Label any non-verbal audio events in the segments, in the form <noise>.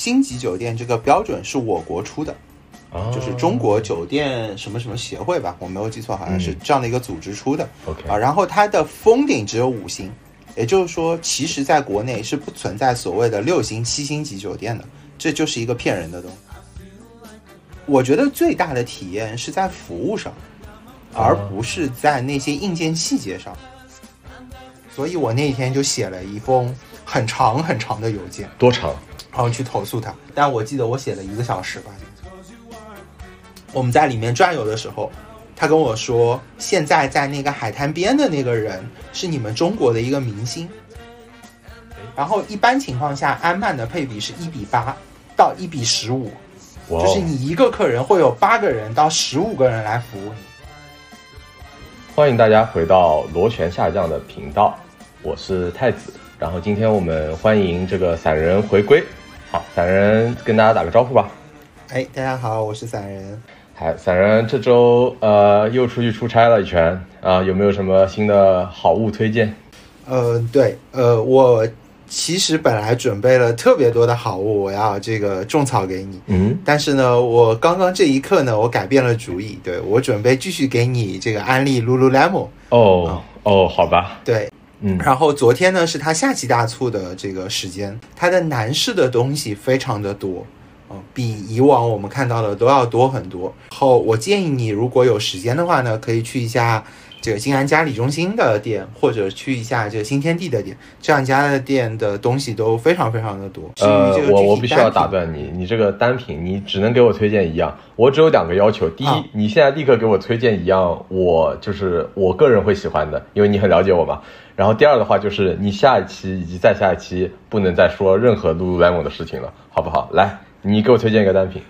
呃，星级酒店这个标准是我国出的，就是中国酒店什么什么协会吧，我没有记错，好像是这样的一个组织出的。啊，然后它的封顶只有五星，也就是说，其实在国内是不存在所谓的六星、七星级酒店的，这就是一个骗人的东西。我觉得最大的体验是在服务上，而不是在那些硬件细节上。所以我那天就写了一封很长很长的邮件，多长？然后去投诉他。但我记得我写了一个小时吧。我们在里面转悠的时候，他跟我说，现在在那个海滩边的那个人是你们中国的一个明星。然后一般情况下，安曼的配比是一比八到一比十五，就是你一个客人会有八个人到十五个人来服务你。欢迎大家回到螺旋下降的频道，我是太子。然后今天我们欢迎这个散人回归。好，散人跟大家打个招呼吧。哎，大家好，我是散人。嗨，散人这周呃又出去出差了一圈啊，有没有什么新的好物推荐？呃，对，呃，我其实本来准备了特别多的好物，我要这个种草给你。嗯，但是呢，我刚刚这一刻呢，我改变了主意，对我准备继续给你这个安利 Lululemon。哦哦，好吧。对，嗯，然后昨天呢是他夏季大促的这个时间，他的男士的东西非常的多。比以往我们看到的都要多很多。后我建议你，如果有时间的话呢，可以去一下这个静安嘉里中心的店，或者去一下这个新天地的店，这两家的店的东西都非常非常的多。呃，我我必须要打断你，你这个单品你只能给我推荐一样，我只有两个要求：第一，你现在立刻给我推荐一样，我就是我个人会喜欢的，因为你很了解我嘛。然后第二的话就是，你下一期以及再下一期不能再说任何 lululemon 的事情了，好不好？来。你给我推荐一个单品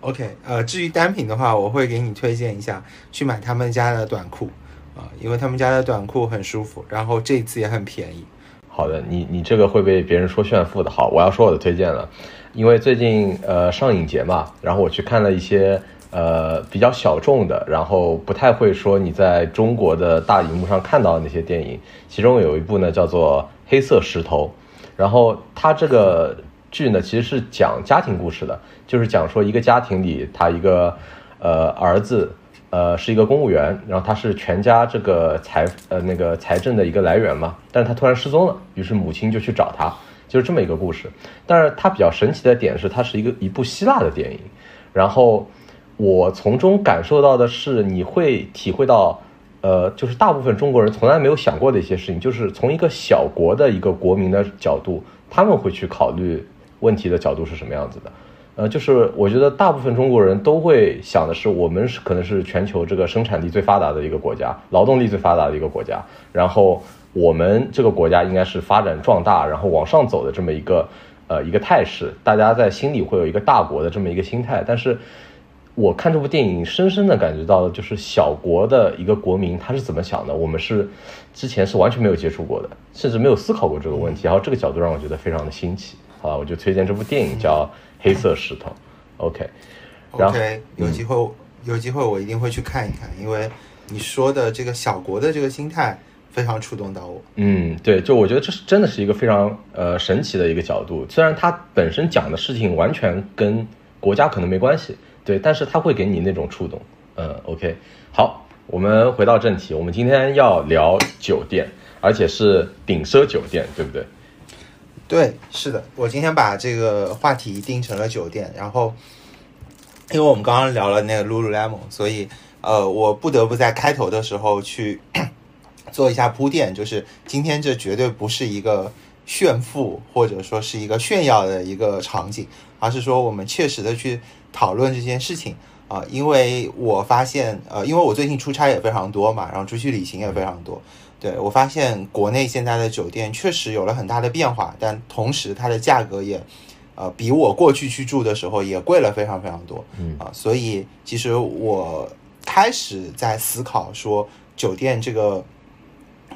，OK，呃，至于单品的话，我会给你推荐一下，去买他们家的短裤啊，因为他们家的短裤很舒服，然后这次也很便宜。好的，你你这个会被别人说炫富的。好，我要说我的推荐了，因为最近呃上影节嘛，然后我去看了一些呃比较小众的，然后不太会说你在中国的大荧幕上看到的那些电影，其中有一部呢叫做《黑色石头》，然后它这个。剧呢其实是讲家庭故事的，就是讲说一个家庭里，他一个呃儿子，呃是一个公务员，然后他是全家这个财呃那个财政的一个来源嘛，但是他突然失踪了，于是母亲就去找他，就是这么一个故事。但是它比较神奇的点是，它是一个一部希腊的电影，然后我从中感受到的是，你会体会到，呃，就是大部分中国人从来没有想过的一些事情，就是从一个小国的一个国民的角度，他们会去考虑。问题的角度是什么样子的？呃，就是我觉得大部分中国人都会想的是，我们是可能是全球这个生产力最发达的一个国家，劳动力最发达的一个国家，然后我们这个国家应该是发展壮大，然后往上走的这么一个呃一个态势，大家在心里会有一个大国的这么一个心态。但是我看这部电影，深深的感觉到的就是小国的一个国民他是怎么想的，我们是之前是完全没有接触过的，甚至没有思考过这个问题，然后这个角度让我觉得非常的新奇。好，我就推荐这部电影叫《黑色石头》。OK，OK，有机会有机会我一定会去看一看，因为你说的这个小国的这个心态非常触动到我。嗯，对，就我觉得这是真的是一个非常呃神奇的一个角度，虽然它本身讲的事情完全跟国家可能没关系，对，但是它会给你那种触动。嗯，OK，好，我们回到正题，我们今天要聊酒店，而且是顶奢酒店，对不对？对，是的，我今天把这个话题定成了酒店，然后，因为我们刚刚聊了那个 Lululemon，所以呃，我不得不在开头的时候去 <clears throat> 做一下铺垫，就是今天这绝对不是一个炫富或者说是一个炫耀的一个场景，而是说我们切实的去讨论这件事情啊，因为我发现呃，因为我最近出差也非常多嘛，然后出去旅行也非常多。对我发现国内现在的酒店确实有了很大的变化，但同时它的价格也，呃，比我过去去住的时候也贵了非常非常多。嗯啊，所以其实我开始在思考说酒店这个。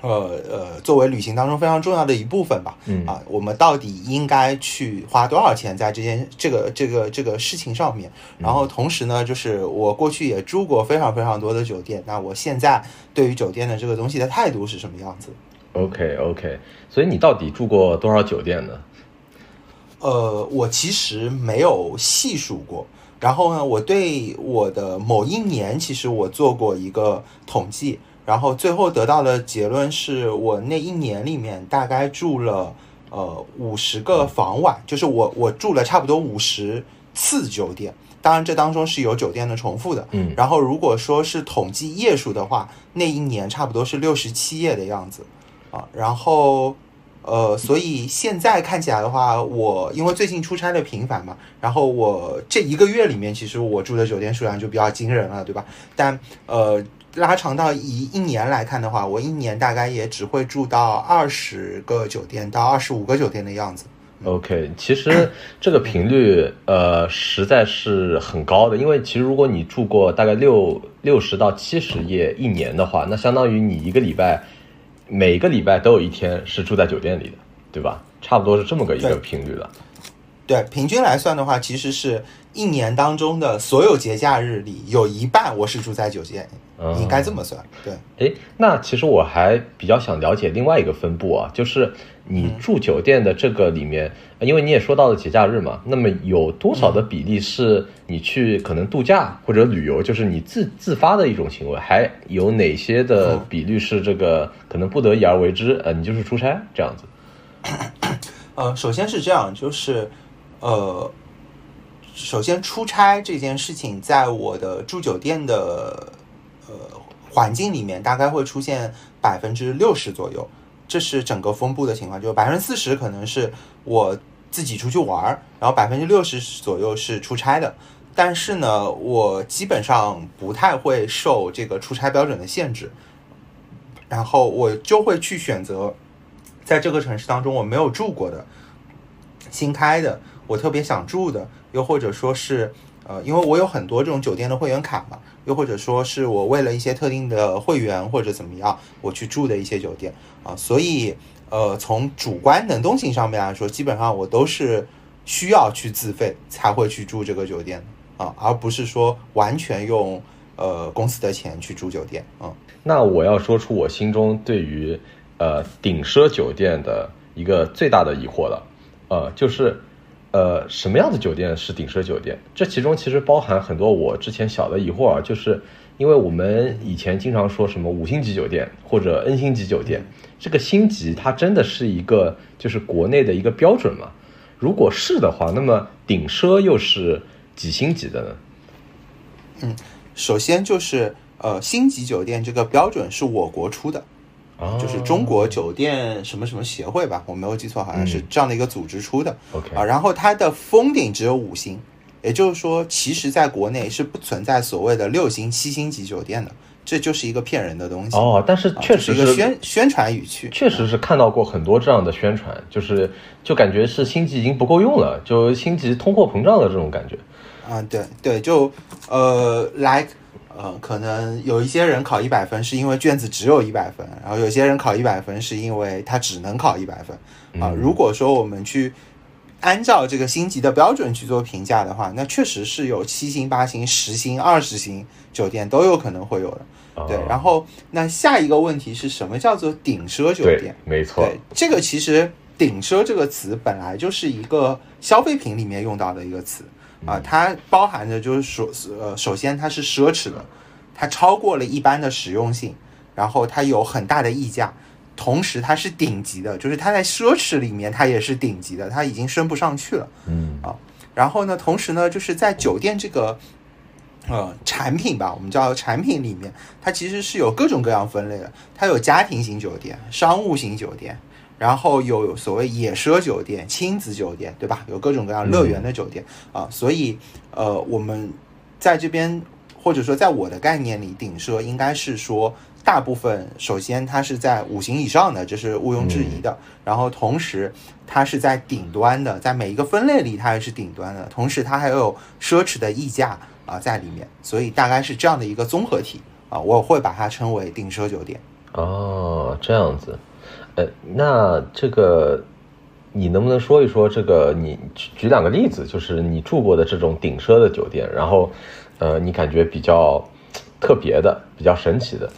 呃呃，作为旅行当中非常重要的一部分吧，嗯啊，我们到底应该去花多少钱在这件这个这个这个事情上面？然后同时呢，就是我过去也住过非常非常多的酒店，那我现在对于酒店的这个东西的态度是什么样子？OK OK，所以你到底住过多少酒店呢？呃，我其实没有细数过。然后呢，我对我的某一年，其实我做过一个统计，然后最后得到的结论是我那一年里面大概住了呃五十个房晚，就是我我住了差不多五十次酒店。当然，这当中是有酒店的重复的。嗯，然后如果说是统计夜数的话，那一年差不多是六十七夜的样子啊。然后。呃，所以现在看起来的话，我因为最近出差的频繁嘛，然后我这一个月里面，其实我住的酒店数量就比较惊人了，对吧？但呃，拉长到一一年来看的话，我一年大概也只会住到二十个酒店到二十五个酒店的样子。OK，其实这个频率呃实在是很高的，因为其实如果你住过大概六六十到七十夜一年的话，那相当于你一个礼拜。每个礼拜都有一天是住在酒店里的，对吧？差不多是这么个一个频率了。对，平均来算的话，其实是一年当中的所有节假日里，有一半我是住在酒店，应该这么算。对，哎，那其实我还比较想了解另外一个分布啊，就是你住酒店的这个里面，因为你也说到了节假日嘛，那么有多少的比例是你去可能度假或者旅游，就是你自自发的一种行为，还有哪些的比率是这个可能不得已而为之？呃，你就是出差这样子。<coughs> 呃，首先是这样，就是。呃，首先出差这件事情，在我的住酒店的呃环境里面，大概会出现百分之六十左右，这是整个分布的情况。就百分之四十可能是我自己出去玩儿，然后百分之六十左右是出差的。但是呢，我基本上不太会受这个出差标准的限制，然后我就会去选择在这个城市当中我没有住过的新开的。我特别想住的，又或者说是，呃，因为我有很多这种酒店的会员卡嘛，又或者说是我为了一些特定的会员或者怎么样，我去住的一些酒店啊，所以，呃，从主观能动性上面来说，基本上我都是需要去自费才会去住这个酒店啊，而不是说完全用呃公司的钱去住酒店啊。那我要说出我心中对于呃顶奢酒店的一个最大的疑惑了，呃，就是。呃，什么样的酒店是顶奢酒店？这其中其实包含很多我之前小的疑惑啊，就是因为我们以前经常说什么五星级酒店或者 N 星级酒店，这个星级它真的是一个就是国内的一个标准吗？如果是的话，那么顶奢又是几星级的呢？嗯，首先就是呃，星级酒店这个标准是我国出的。就是中国酒店什么什么协会吧，我没有记错，好像是这样的一个组织出的。OK 啊，然后它的封顶只有五星，也就是说，其实在国内是不存在所谓的六星、七星级酒店的，这就是一个骗人的东西。哦，但是确实是一个宣宣传语气，确实是看到过很多这样的宣传，就是就感觉是星级已经不够用了，就星级通货膨胀的这种感觉。啊，对对，就呃来。呃，可能有一些人考一百分是因为卷子只有一百分，然后有些人考一百分是因为他只能考一百分啊。如果说我们去按照这个星级的标准去做评价的话，那确实是有七星、八星、十星、二十星酒店都有可能会有的。对，然后那下一个问题是什么叫做顶奢酒店？没错，对这个其实顶奢这个词本来就是一个消费品里面用到的一个词。啊，它包含着就是首，呃，首先它是奢侈的，它超过了一般的实用性，然后它有很大的溢价，同时它是顶级的，就是它在奢侈里面它也是顶级的，它已经升不上去了。嗯啊，然后呢，同时呢，就是在酒店这个呃产品吧，我们叫产品里面，它其实是有各种各样分类的，它有家庭型酒店、商务型酒店。然后有所谓野奢酒店、亲子酒店，对吧？有各种各样乐园的酒店啊，所以呃，我们在这边或者说在我的概念里，顶奢应该是说大部分首先它是在五星以上的，这是毋庸置疑的。然后同时它是在顶端的，在每一个分类里它也是顶端的，同时它还有奢侈的溢价啊在里面，所以大概是这样的一个综合体啊，我会把它称为顶奢酒店。哦，这样子。呃，那这个你能不能说一说这个？你举举两个例子，就是你住过的这种顶奢的酒店，然后呃，你感觉比较特别的、比较神奇的。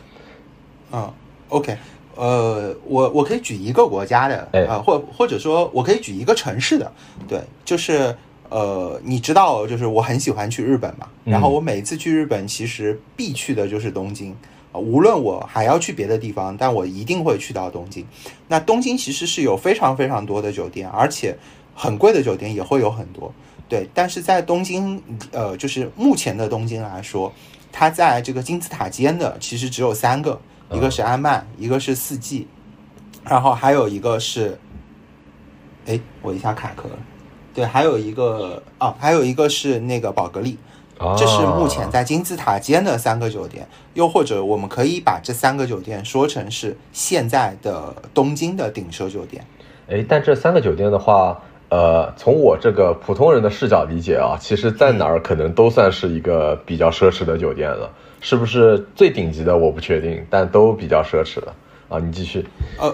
啊，OK，呃，我我可以举一个国家的，哎呃，或或者说我可以举一个城市的，对，就是呃，你知道，就是我很喜欢去日本嘛，然后我每次去日本，其实必去的就是东京。啊，无论我还要去别的地方，但我一定会去到东京。那东京其实是有非常非常多的酒店，而且很贵的酒店也会有很多。对，但是在东京，呃，就是目前的东京来说，它在这个金字塔尖的其实只有三个，一个是安曼，一个是四季，然后还有一个是，哎，我一下卡壳了。对，还有一个啊，还有一个是那个宝格丽。这是目前在金字塔尖的三个酒店，又或者我们可以把这三个酒店说成是现在的东京的顶奢酒店。哎，但这三个酒店的话，呃，从我这个普通人的视角理解啊，其实在哪儿可能都算是一个比较奢侈的酒店了，是不是最顶级的我不确定，但都比较奢侈了啊。你继续。呃，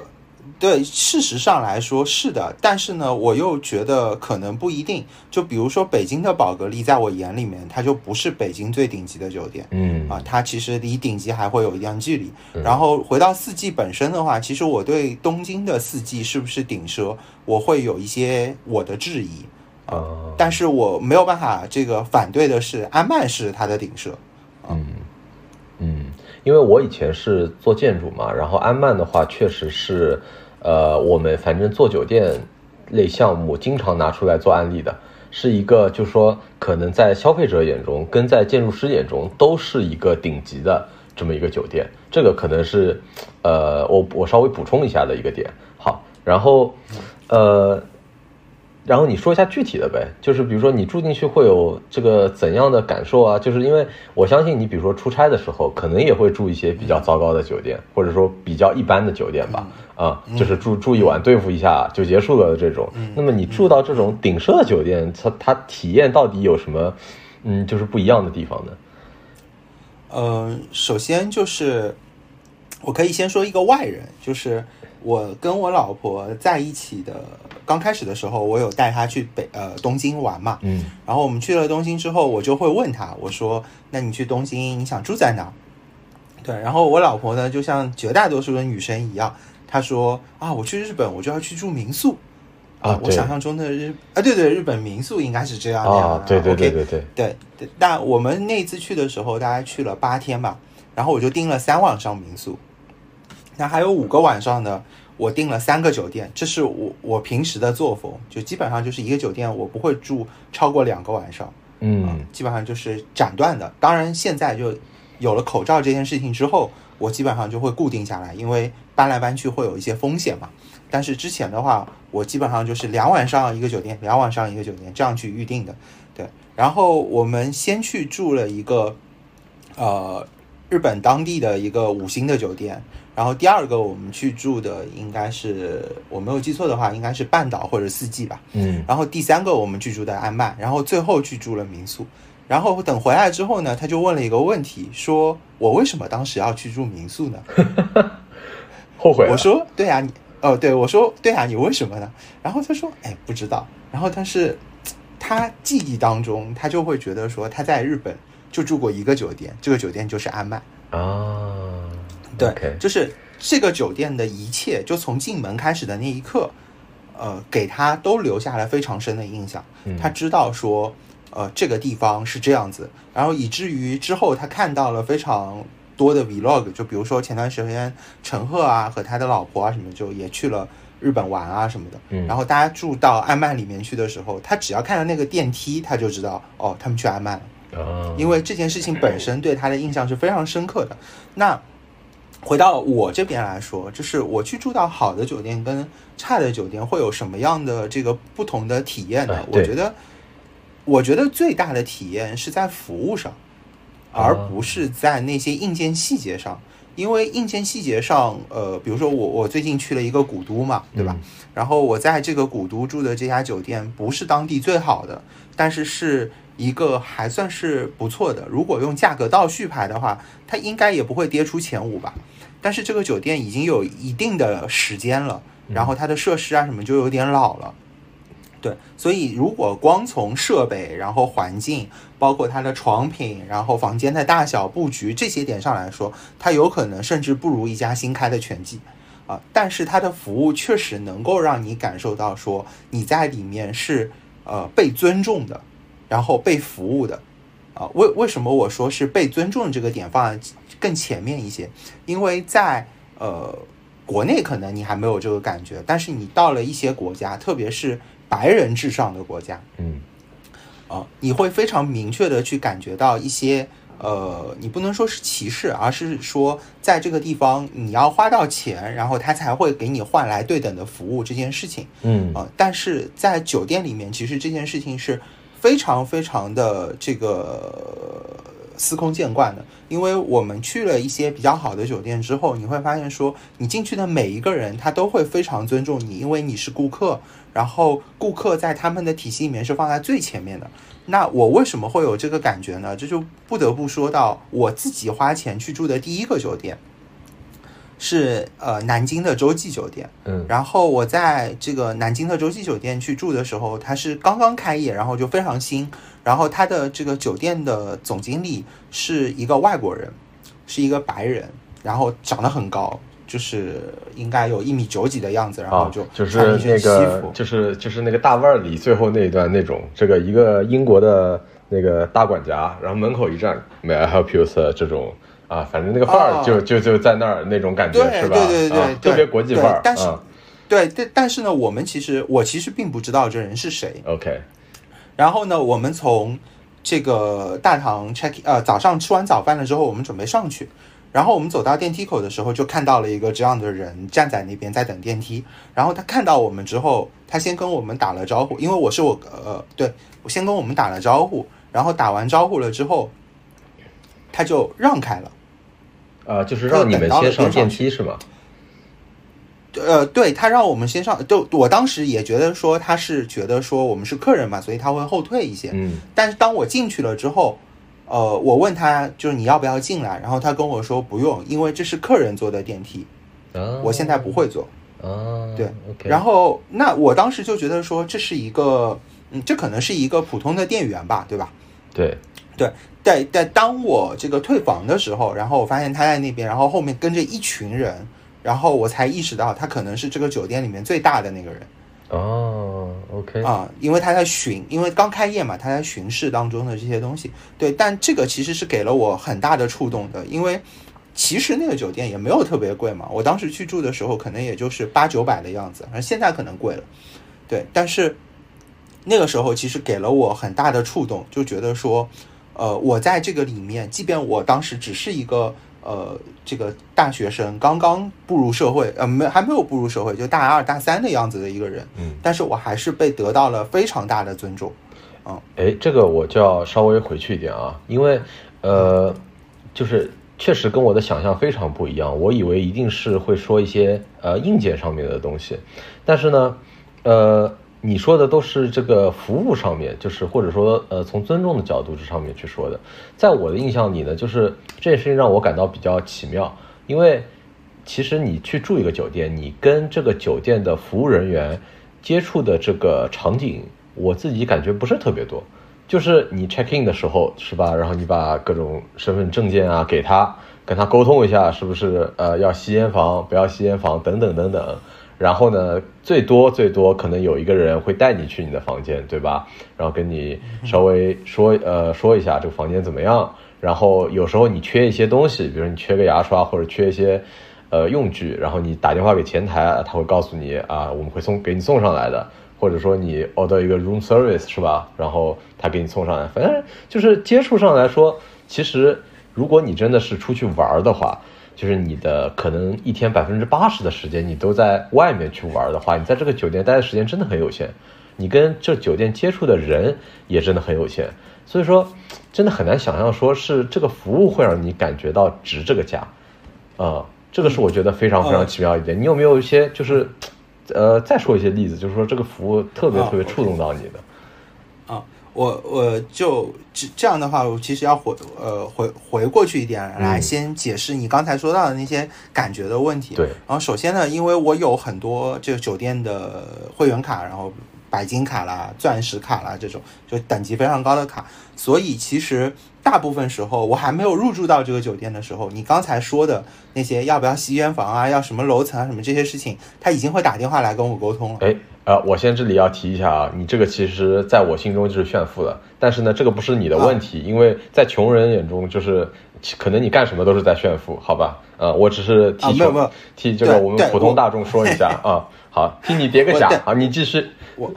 对，事实上来说是的，但是呢，我又觉得可能不一定。就比如说北京的宝格丽，在我眼里面，它就不是北京最顶级的酒店。嗯啊，它其实离顶级还会有一段距离。然后回到四季本身的话，其实我对东京的四季是不是顶奢，我会有一些我的质疑。啊，但是我没有办法这个反对的是，安曼是它的顶奢。嗯嗯，因为我以前是做建筑嘛，然后安曼的话确实是，呃，我们反正做酒店类项目经常拿出来做案例的，是一个就是说可能在消费者眼中跟在建筑师眼中都是一个顶级的这么一个酒店，这个可能是，呃，我我稍微补充一下的一个点。好，然后，呃。然后你说一下具体的呗，就是比如说你住进去会有这个怎样的感受啊？就是因为我相信你，比如说出差的时候，可能也会住一些比较糟糕的酒店，或者说比较一般的酒店吧，啊，就是住住一晚对付一下就结束了的这种。那么你住到这种顶奢的酒店，它它体验到底有什么，嗯，就是不一样的地方呢？呃，首先就是我可以先说一个外人，就是我跟我老婆在一起的。刚开始的时候，我有带她去北呃东京玩嘛，嗯，然后我们去了东京之后，我就会问她，我说：“那你去东京，你想住在哪？”对，然后我老婆呢，就像绝大多数的女生一样，她说：“啊，我去日本，我就要去住民宿啊。”我想象中的日啊，对对，日本民宿应该是这样的啊，对对对对对对对。那我们那次去的时候，大概去了八天吧，然后我就订了三晚上民宿，那还有五个晚上呢。我订了三个酒店，这是我我平时的作风，就基本上就是一个酒店我不会住超过两个晚上，嗯，基本上就是斩断的。当然现在就有了口罩这件事情之后，我基本上就会固定下来，因为搬来搬去会有一些风险嘛。但是之前的话，我基本上就是两晚上一个酒店，两晚上一个酒店这样去预定的。对，然后我们先去住了一个呃日本当地的一个五星的酒店。然后第二个我们去住的应该是我没有记错的话，应该是半岛或者四季吧。嗯。然后第三个我们去住的安曼，然后最后去住了民宿。然后等回来之后呢，他就问了一个问题，说我为什么当时要去住民宿呢？<laughs> 后悔。我说对啊，你哦对，我说对啊，你为什么呢？然后他说哎不知道。然后但是他记忆当中，他就会觉得说他在日本就住过一个酒店，这个酒店就是安曼啊。对，就是这个酒店的一切，就从进门开始的那一刻，呃，给他都留下了非常深的印象。他知道说，呃，这个地方是这样子，然后以至于之后他看到了非常多的 vlog，就比如说前段时间陈赫啊和他的老婆啊什么，就也去了日本玩啊什么的。嗯，然后大家住到安曼里面去的时候，他只要看到那个电梯，他就知道哦，他们去安曼了。因为这件事情本身对他的印象是非常深刻的。那。回到我这边来说，就是我去住到好的酒店跟差的酒店会有什么样的这个不同的体验呢？我觉得，我觉得最大的体验是在服务上，而不是在那些硬件细节上。因为硬件细节上，呃，比如说我我最近去了一个古都嘛，对吧？然后我在这个古都住的这家酒店不是当地最好的，但是是一个还算是不错的。如果用价格倒序排的话，它应该也不会跌出前五吧。但是这个酒店已经有一定的时间了，然后它的设施啊什么就有点老了，对，所以如果光从设备、然后环境，包括它的床品、然后房间的大小布局这些点上来说，它有可能甚至不如一家新开的全季，啊，但是它的服务确实能够让你感受到说你在里面是呃被尊重的，然后被服务的。啊，为为什么我说是被尊重这个点放在更前面一些？因为在呃国内可能你还没有这个感觉，但是你到了一些国家，特别是白人至上的国家，嗯，啊，你会非常明确的去感觉到一些呃，你不能说是歧视，而是说在这个地方你要花到钱，然后他才会给你换来对等的服务这件事情，嗯啊，但是在酒店里面，其实这件事情是。非常非常的这个司空见惯的，因为我们去了一些比较好的酒店之后，你会发现说，你进去的每一个人他都会非常尊重你，因为你是顾客，然后顾客在他们的体系里面是放在最前面的。那我为什么会有这个感觉呢？这就不得不说到我自己花钱去住的第一个酒店。是呃南京的洲际酒店，嗯，然后我在这个南京的洲际酒店去住的时候，它是刚刚开业，然后就非常新，然后它的这个酒店的总经理是一个外国人，是一个白人，然后长得很高，就是应该有一米九几的样子，然后就就是那个就是就是那个大腕里最后那一段那种，这个一个英国的那个大管家，然后门口一站，May I help you sir 这种。啊，反正那个范儿就就就在那儿那种感觉是吧？对对对，特别国际范儿。但是，对，但但是呢，我们其实我其实并不知道这人是谁。OK。然后呢，我们从这个大堂 check 呃早上吃完早饭了之后，我们准备上去。然后我们走到电梯口的时候，就看到了一个这样的人站在那边在等电梯。然后他看到我们之后，他先跟我们打了招呼，因为我是我呃，对我先跟我们打了招呼。然后打完招呼了之后，他就让开了。呃，就是让你们先上电梯是吗？呃，对他让我们先上，就我当时也觉得说他是觉得说我们是客人嘛，所以他会后退一些。嗯，但是当我进去了之后，呃，我问他就是你要不要进来，然后他跟我说不用，因为这是客人坐的电梯，我现在不会坐。啊，对，然后那我当时就觉得说这是一个，嗯，这可能是一个普通的店员吧，对吧？对，对。在在当我这个退房的时候，然后我发现他在那边，然后后面跟着一群人，然后我才意识到他可能是这个酒店里面最大的那个人。哦，OK 啊，因为他在巡，因为刚开业嘛，他在巡视当中的这些东西。对，但这个其实是给了我很大的触动的，因为其实那个酒店也没有特别贵嘛，我当时去住的时候可能也就是八九百的样子，而现在可能贵了。对，但是那个时候其实给了我很大的触动，就觉得说。呃，我在这个里面，即便我当时只是一个呃，这个大学生，刚刚步入社会，呃，没还没有步入社会，就大二大三的样子的一个人，嗯，但是我还是被得到了非常大的尊重，嗯，哎，这个我就要稍微回去一点啊，因为呃，就是确实跟我的想象非常不一样，我以为一定是会说一些呃硬件上面的东西，但是呢，呃。你说的都是这个服务上面，就是或者说呃从尊重的角度这上面去说的，在我的印象里呢，就是这件事情让我感到比较奇妙，因为其实你去住一个酒店，你跟这个酒店的服务人员接触的这个场景，我自己感觉不是特别多，就是你 check in 的时候是吧，然后你把各种身份证件啊给他，跟他沟通一下是不是呃要吸烟房，不要吸烟房等等等等。然后呢，最多最多可能有一个人会带你去你的房间，对吧？然后跟你稍微说呃说一下这个房间怎么样。然后有时候你缺一些东西，比如你缺个牙刷或者缺一些呃用具，然后你打电话给前台，他会告诉你啊，我们会送给你送上来的。或者说你 order 一个 room service 是吧？然后他给你送上来。反正就是接触上来说，其实如果你真的是出去玩的话。就是你的可能一天百分之八十的时间你都在外面去玩的话，你在这个酒店待的时间真的很有限，你跟这酒店接触的人也真的很有限，所以说真的很难想象说是这个服务会让你感觉到值这个价，啊，这个是我觉得非常非常奇妙一点。你有没有一些就是，呃，再说一些例子，就是说这个服务特别特别触动到你的？我我就这这样的话，我其实要回呃回回过去一点来先解释你刚才说到的那些感觉的问题。对。然后首先呢，因为我有很多这个酒店的会员卡，然后白金卡啦、钻石卡啦这种，就等级非常高的卡。所以其实大部分时候，我还没有入住到这个酒店的时候，你刚才说的那些要不要吸烟房啊、要什么楼层啊、什么这些事情，他已经会打电话来跟我沟通了。哎，呃，我先这里要提一下啊，你这个其实在我心中就是炫富的，但是呢，这个不是你的问题，因为在穷人眼中就是可能你干什么都是在炫富，好吧？呃，我只是替没有没有替这个我们普通大众说一下 <laughs> 啊。好，替你叠个甲啊，你继续。我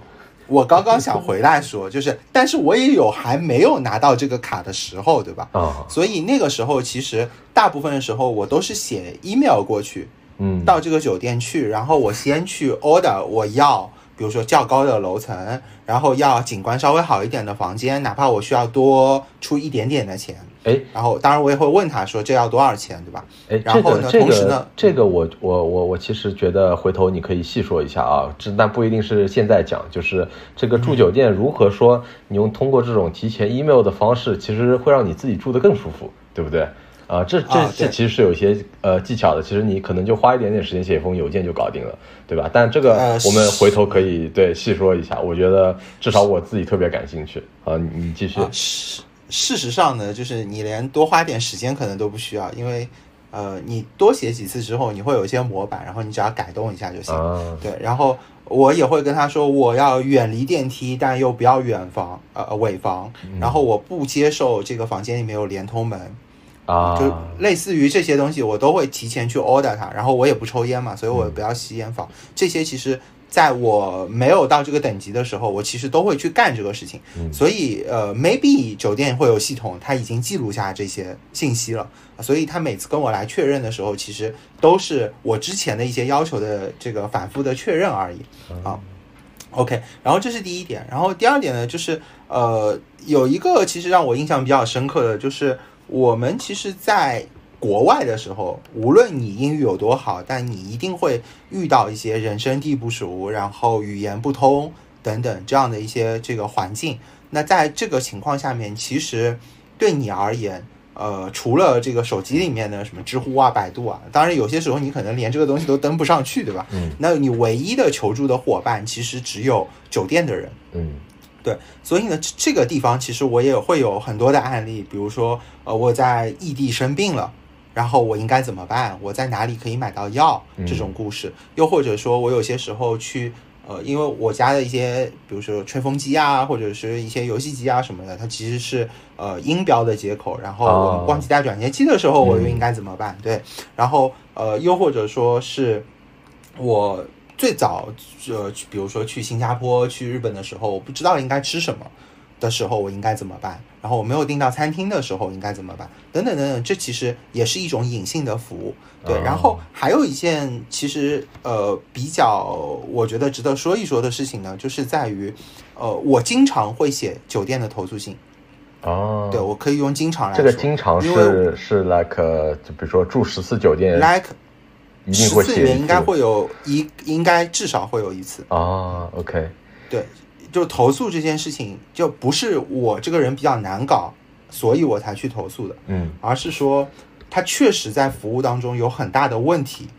我刚刚想回来说，就是，但是我也有还没有拿到这个卡的时候，对吧？啊，所以那个时候其实大部分的时候我都是写 email 过去，嗯，到这个酒店去，然后我先去 order 我要，比如说较高的楼层，然后要景观稍微好一点的房间，哪怕我需要多出一点点的钱。哎，然后当然我也会问他说这要多少钱，对吧？哎，然后呢，同时呢，这个我我我我其实觉得回头你可以细说一下啊，这但不一定是现在讲，就是这个住酒店如何说，你用通过这种提前 email 的方式，其实会让你自己住得更舒服，对不对？啊，这这这其实是有一些呃技巧的，其实你可能就花一点点时间写一封邮件就搞定了，对吧？但这个我们回头可以对细说一下，我觉得至少我自己特别感兴趣啊，你继续。事实上呢，就是你连多花点时间可能都不需要，因为，呃，你多写几次之后，你会有一些模板，然后你只要改动一下就行。对，然后我也会跟他说，我要远离电梯，但又不要远房，呃，尾房。然后我不接受这个房间里面有连通门，啊，就类似于这些东西，我都会提前去 order 它。然后我也不抽烟嘛，所以我不要吸烟房。这些其实。在我没有到这个等级的时候，我其实都会去干这个事情。所以，呃，maybe 酒店会有系统，它已经记录下这些信息了。所以，他每次跟我来确认的时候，其实都是我之前的一些要求的这个反复的确认而已。啊，OK。然后这是第一点。然后第二点呢，就是呃，有一个其实让我印象比较深刻的就是我们其实，在国外的时候，无论你英语有多好，但你一定会遇到一些人生地不熟，然后语言不通等等这样的一些这个环境。那在这个情况下面，其实对你而言，呃，除了这个手机里面的什么知乎啊、百度啊，当然有些时候你可能连这个东西都登不上去，对吧？嗯。那你唯一的求助的伙伴，其实只有酒店的人。嗯。对，所以呢，这个地方其实我也会有很多的案例，比如说，呃，我在异地生病了。然后我应该怎么办？我在哪里可以买到药？这种故事，又或者说我有些时候去，呃，因为我家的一些，比如说吹风机啊，或者是一些游戏机啊什么的，它其实是呃音标的接口。然后我们忘记带转接器的时候，我又应该怎么办？对，然后呃，又或者说是我最早呃，比如说去新加坡、去日本的时候，我不知道应该吃什么。的时候我应该怎么办？然后我没有订到餐厅的时候应该怎么办？等等等等，这其实也是一种隐性的服务。对，然后还有一件其实呃比较我觉得值得说一说的事情呢，就是在于呃我经常会写酒店的投诉信。哦，对我可以用经常来这个经常是是 like 就比如说住十次酒店，like 十次里面应该会有一应该至少会有一次。啊，OK，对。就投诉这件事情，就不是我这个人比较难搞，所以我才去投诉的，嗯，而是说他确实在服务当中有很大的问题，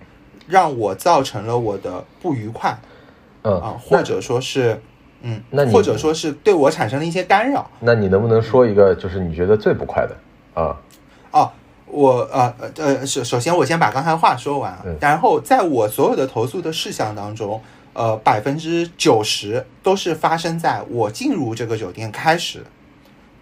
让我造成了我的不愉快，嗯啊，或者说是，嗯，那或者说是对我产生了一些干扰。那你能不能说一个，就是你觉得最不快的啊？哦，我呃呃，首首先我先把刚才话说完，然后在我所有的投诉的事项当中。呃，百分之九十都是发生在我进入这个酒店开始，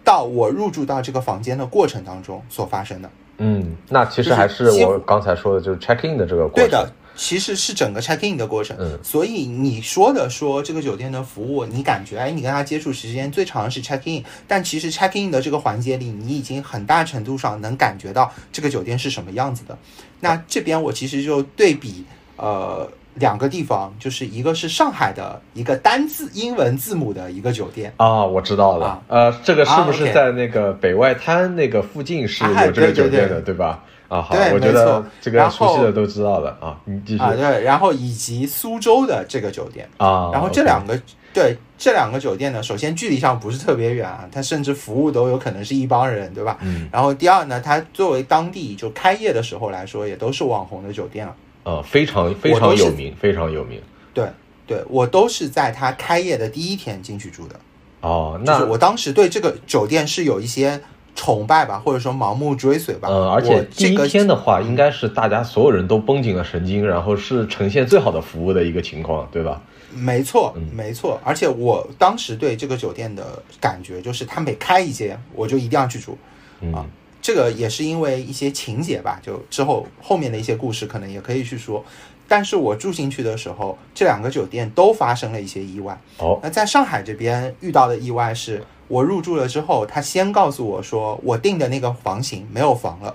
到我入住到这个房间的过程当中所发生的。嗯，那其实还是我刚才说的，就是 check in 的这个过程。对的，其实是整个 check in 的过程。嗯，所以你说的说这个酒店的服务，你感觉哎，你跟他接触时间最长是 check in，但其实 check in 的这个环节里，你已经很大程度上能感觉到这个酒店是什么样子的。那这边我其实就对比呃。两个地方，就是一个是上海的一个单字英文字母的一个酒店啊，我知道了，呃，这个是不是在那个北外滩那个附近是有这个酒店的，对吧？啊，好，我觉得这个熟悉的都知道了啊，你继续啊，对，然后以及苏州的这个酒店啊，然后这两个对这两个酒店呢，首先距离上不是特别远啊，它甚至服务都有可能是一帮人，对吧？嗯，然后第二呢，它作为当地就开业的时候来说，也都是网红的酒店了。呃，非常非常有名，非常有名。对对我都是在他开业的第一天进去住的。哦，那就是我当时对这个酒店是有一些崇拜吧，或者说盲目追随吧。嗯，而且我第一这个天的话，应该是大家所有人都绷紧了神经，然后是呈现最好的服务的一个情况，对吧？没错嗯，没错。而且我当时对这个酒店的感觉就是，他每开一间，我就一定要去住。嗯啊这个也是因为一些情节吧，就之后后面的一些故事可能也可以去说。但是我住进去的时候，这两个酒店都发生了一些意外。哦，那在上海这边遇到的意外是，我入住了之后，他先告诉我说我订的那个房型没有房了，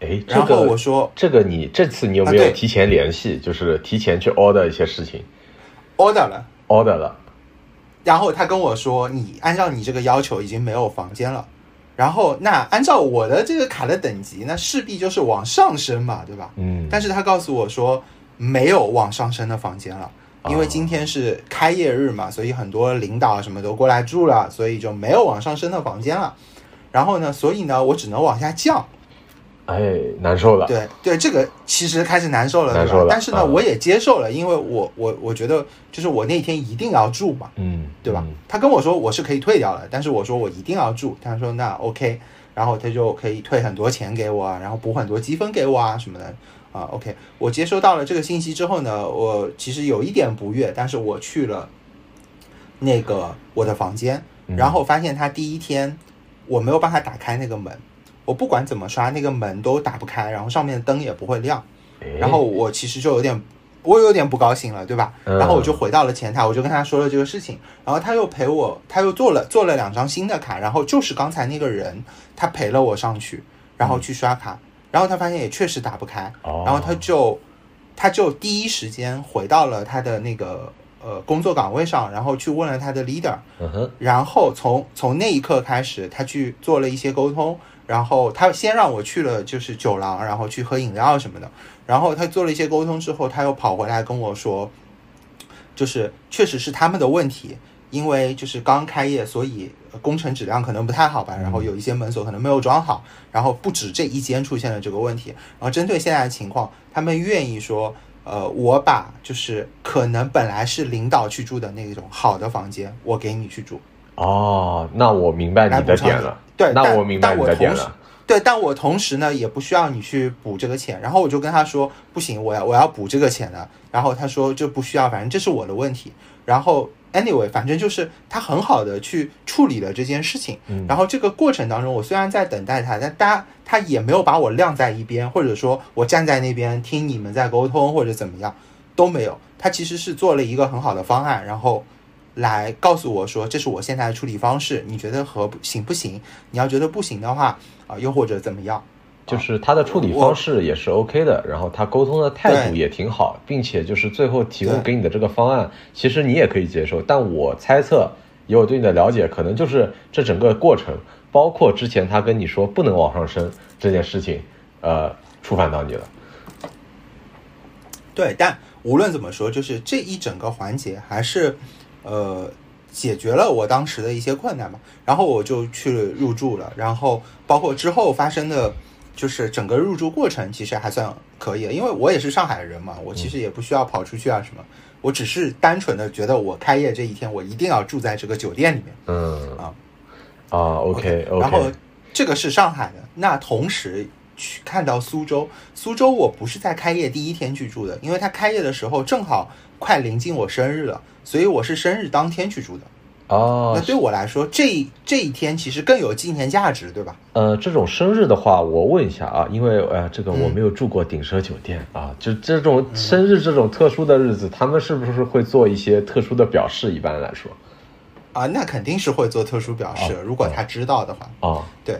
哎，这然后我说这个你这次你有没有提前联系，就是提前去 order 一些事情？order 了，，order 了？然后他跟我说你按照你这个要求已经没有房间了，然后那按照我的这个卡的等级，那势必就是往上升嘛，对吧？嗯，但是他告诉我说没有往上升的房间了，因为今天是开业日嘛，所以很多领导什么都过来住了，所以就没有往上升的房间了。然后呢，所以呢，我只能往下降。哎，难受了。对对，这个其实开始难受了，对难受了？吧但是呢，嗯我也接受了，因为我我我觉得就是我那天一定要住嘛，嗯，对吧？嗯他跟我说我是可以退掉的，但是我说我一定要住，他说那 OK，然后他就可以退很多钱给我啊，然后补很多积分给我啊什么的啊。OK，我接收到了这个信息之后呢，我其实有一点不悦，但是我去了那个我的房间，嗯然后发现他第一天我没有办法打开那个门，我不管怎么刷那个门都打不开，然后上面的灯也不会亮。哎然后我其实就有点，我有点不高兴了，对吧？嗯然后我就回到了前台，我就跟他说了这个事情，然后他又陪我，他又做了做了两张新的卡，然后就是刚才那个人，他陪了我上去，然后去刷卡，然后他发现也确实打不开，哦。然后他就他就第一时间回到了他的那个呃工作岗位上，然后去问了他的 leader，然后从从那一刻开始，他去做了一些沟通，然后他先让我去了就是酒廊，然后去喝饮料什么的，然后他做了一些沟通之后，他又跑回来跟我说，就是确实是他们的问题，因为就是刚开业，所以呃工程质量可能不太好吧，然后有一些门锁可能没有装好，然后不止这一间出现了这个问题，然后针对现在的情况，他们愿意说。呃，我把就是可能本来是领导去住的那种好的房间，我给你去住。哦，那我明白你的点了。对，那我明白你的点了。对，但我同时呢也不需要你去补这个钱，然后我就跟他说不行，我要我要补这个钱的，然后他说这不需要，反正这是我的问题。然后 anyway，反正就是他很好的去处理了这件事情。嗯然后这个过程当中，我虽然在等待他，但大他也没有把我晾在一边，或者说我站在那边听你们在沟通或者怎么样都没有。他其实是做了一个很好的方案，然后来告诉我说这是我现在的处理方式，你觉得合不行不行？你要觉得不行的话啊、又或者怎么样？就是他的处理方式也是 OK 的，然后他沟通的态度也挺好，并且就是最后提供给你的这个方案，其实你也可以接受。但我猜测，以我对你的了解，可能就是这整个过程，包括之前他跟你说不能往上升这件事情，呃，触犯到你了。对，但无论怎么说，就是这一整个环节还是呃解决了我当时的一些困难嘛。然后我就去入住了，然后包括之后发生的，就是整个入住过程其实还算可以的，因为我也是上海人嘛，我其实也不需要跑出去啊什么，我只是单纯的觉得我开业这一天我一定要住在这个酒店里面。嗯啊啊，OK 然后这个是上海的，那同时去看到苏州，苏州我不是在开业第一天去住的，因为它开业的时候正好快临近我生日了，所以我是生日当天去住的。哦那，对我来说，这这一天其实更有纪念价值，对吧？呃，这种生日的话，我问一下啊，因为呃，这个我嗯没有住过顶奢酒店、啊，就这种生日这种特殊的日子，他们是不是会做一些特殊的表示？一般来说，啊，那肯定是会做特殊表示，哦如果他知道的话。哦，对，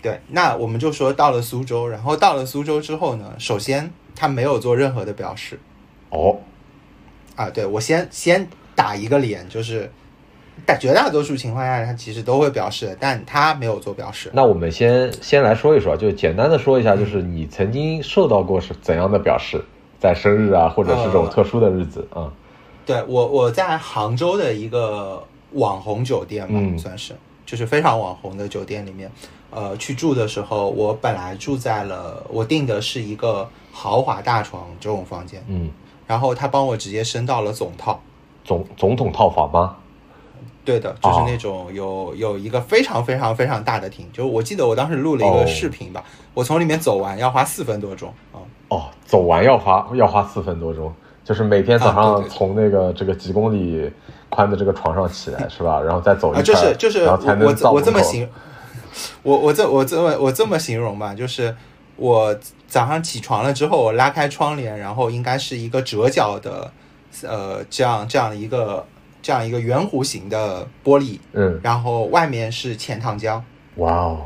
对，那我们就说到了苏州，然后到了苏州之后呢，首先他没有做任何的表示。哦，啊，对我先先打一个脸，就是大绝大多数情况下他其实都会表示，但他没有做表示。那我们先先来说一说，就简单的说一下，就是你曾经受到过是怎样的表示，在生日啊，或者是这种呃特殊的日子啊、对我我在杭州的一个网红酒店嘛，嗯算是就是非常网红的酒店里面，呃，去住的时候，我本来住在了我订的是一个豪华大床这种房间，嗯然后他帮我直接升到了总套。总总统套房吗？对的，就是那种有有一个非常非常非常大的厅，就是我记得我当时录了一个视频吧，我从里面走完要花四分多钟啊。哦，走完要花要花四分多钟，就是每天早上从那个这个几公里宽的这个床上起来是吧？然后再走一圈，就是就是我我这么形，我我这我这么我这么形容吧，就是我早上起床了之后，我拉开窗帘，然后应该是一个折角的，呃，这样这样的一个。这样一个圆弧形的玻璃，嗯，然后外面是钱塘江，哇哦，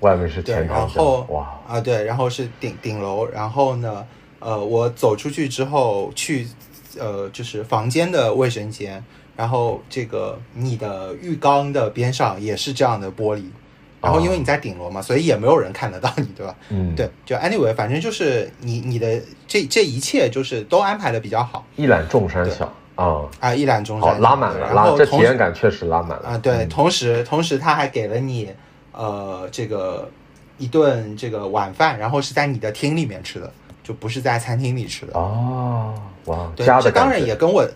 外面是钱塘江，哇。啊对，然后是顶顶楼，然后呢，呃，我走出去之后去，呃，就是房间的卫生间，然后这个你的浴缸的边上也是这样的玻璃，然后因为你在顶楼嘛，所以也没有人看得到你，对吧？嗯，对，就 anyway，反正就是你你的这这一切就是都安排的比较好，一览众山小。啊啊！一览众山，拉满了，拉这体验感确实拉满了啊！对，同时同时他还给了你呃这个一顿这个晚饭，然后是在你的厅里面吃的，就不是在餐厅里吃的哦。哇，对，这当然也跟我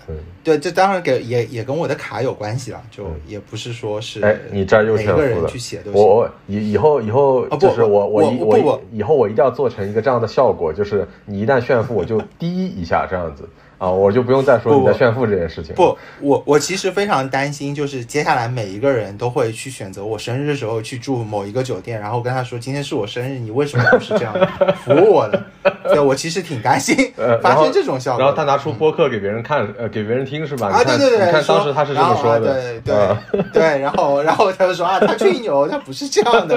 对，这当然给也也跟我的卡有关系了，就也不是说是哎，你这儿又每个人去写都行。我以以后以后就是我我我我以后我一定要做成一个这样的效果，就是你一旦炫富，我就 <laughs> 滴一下这样子。啊，我就不用再说你在炫富这件事情。不，我我其实非常担心，就是接下来每一个人都会去选择我生日的时候去住某一个酒店，然后跟他说今天是我生日，你为什么不是这样 <laughs> 服务我的？对我其实挺担心发生这种效果。然后他拿出播客给别人看，呃，给别人听是吧？啊，对对对，你看当时他是这么说的，对对对，然后然后他就说啊，他吹牛，他不是这样的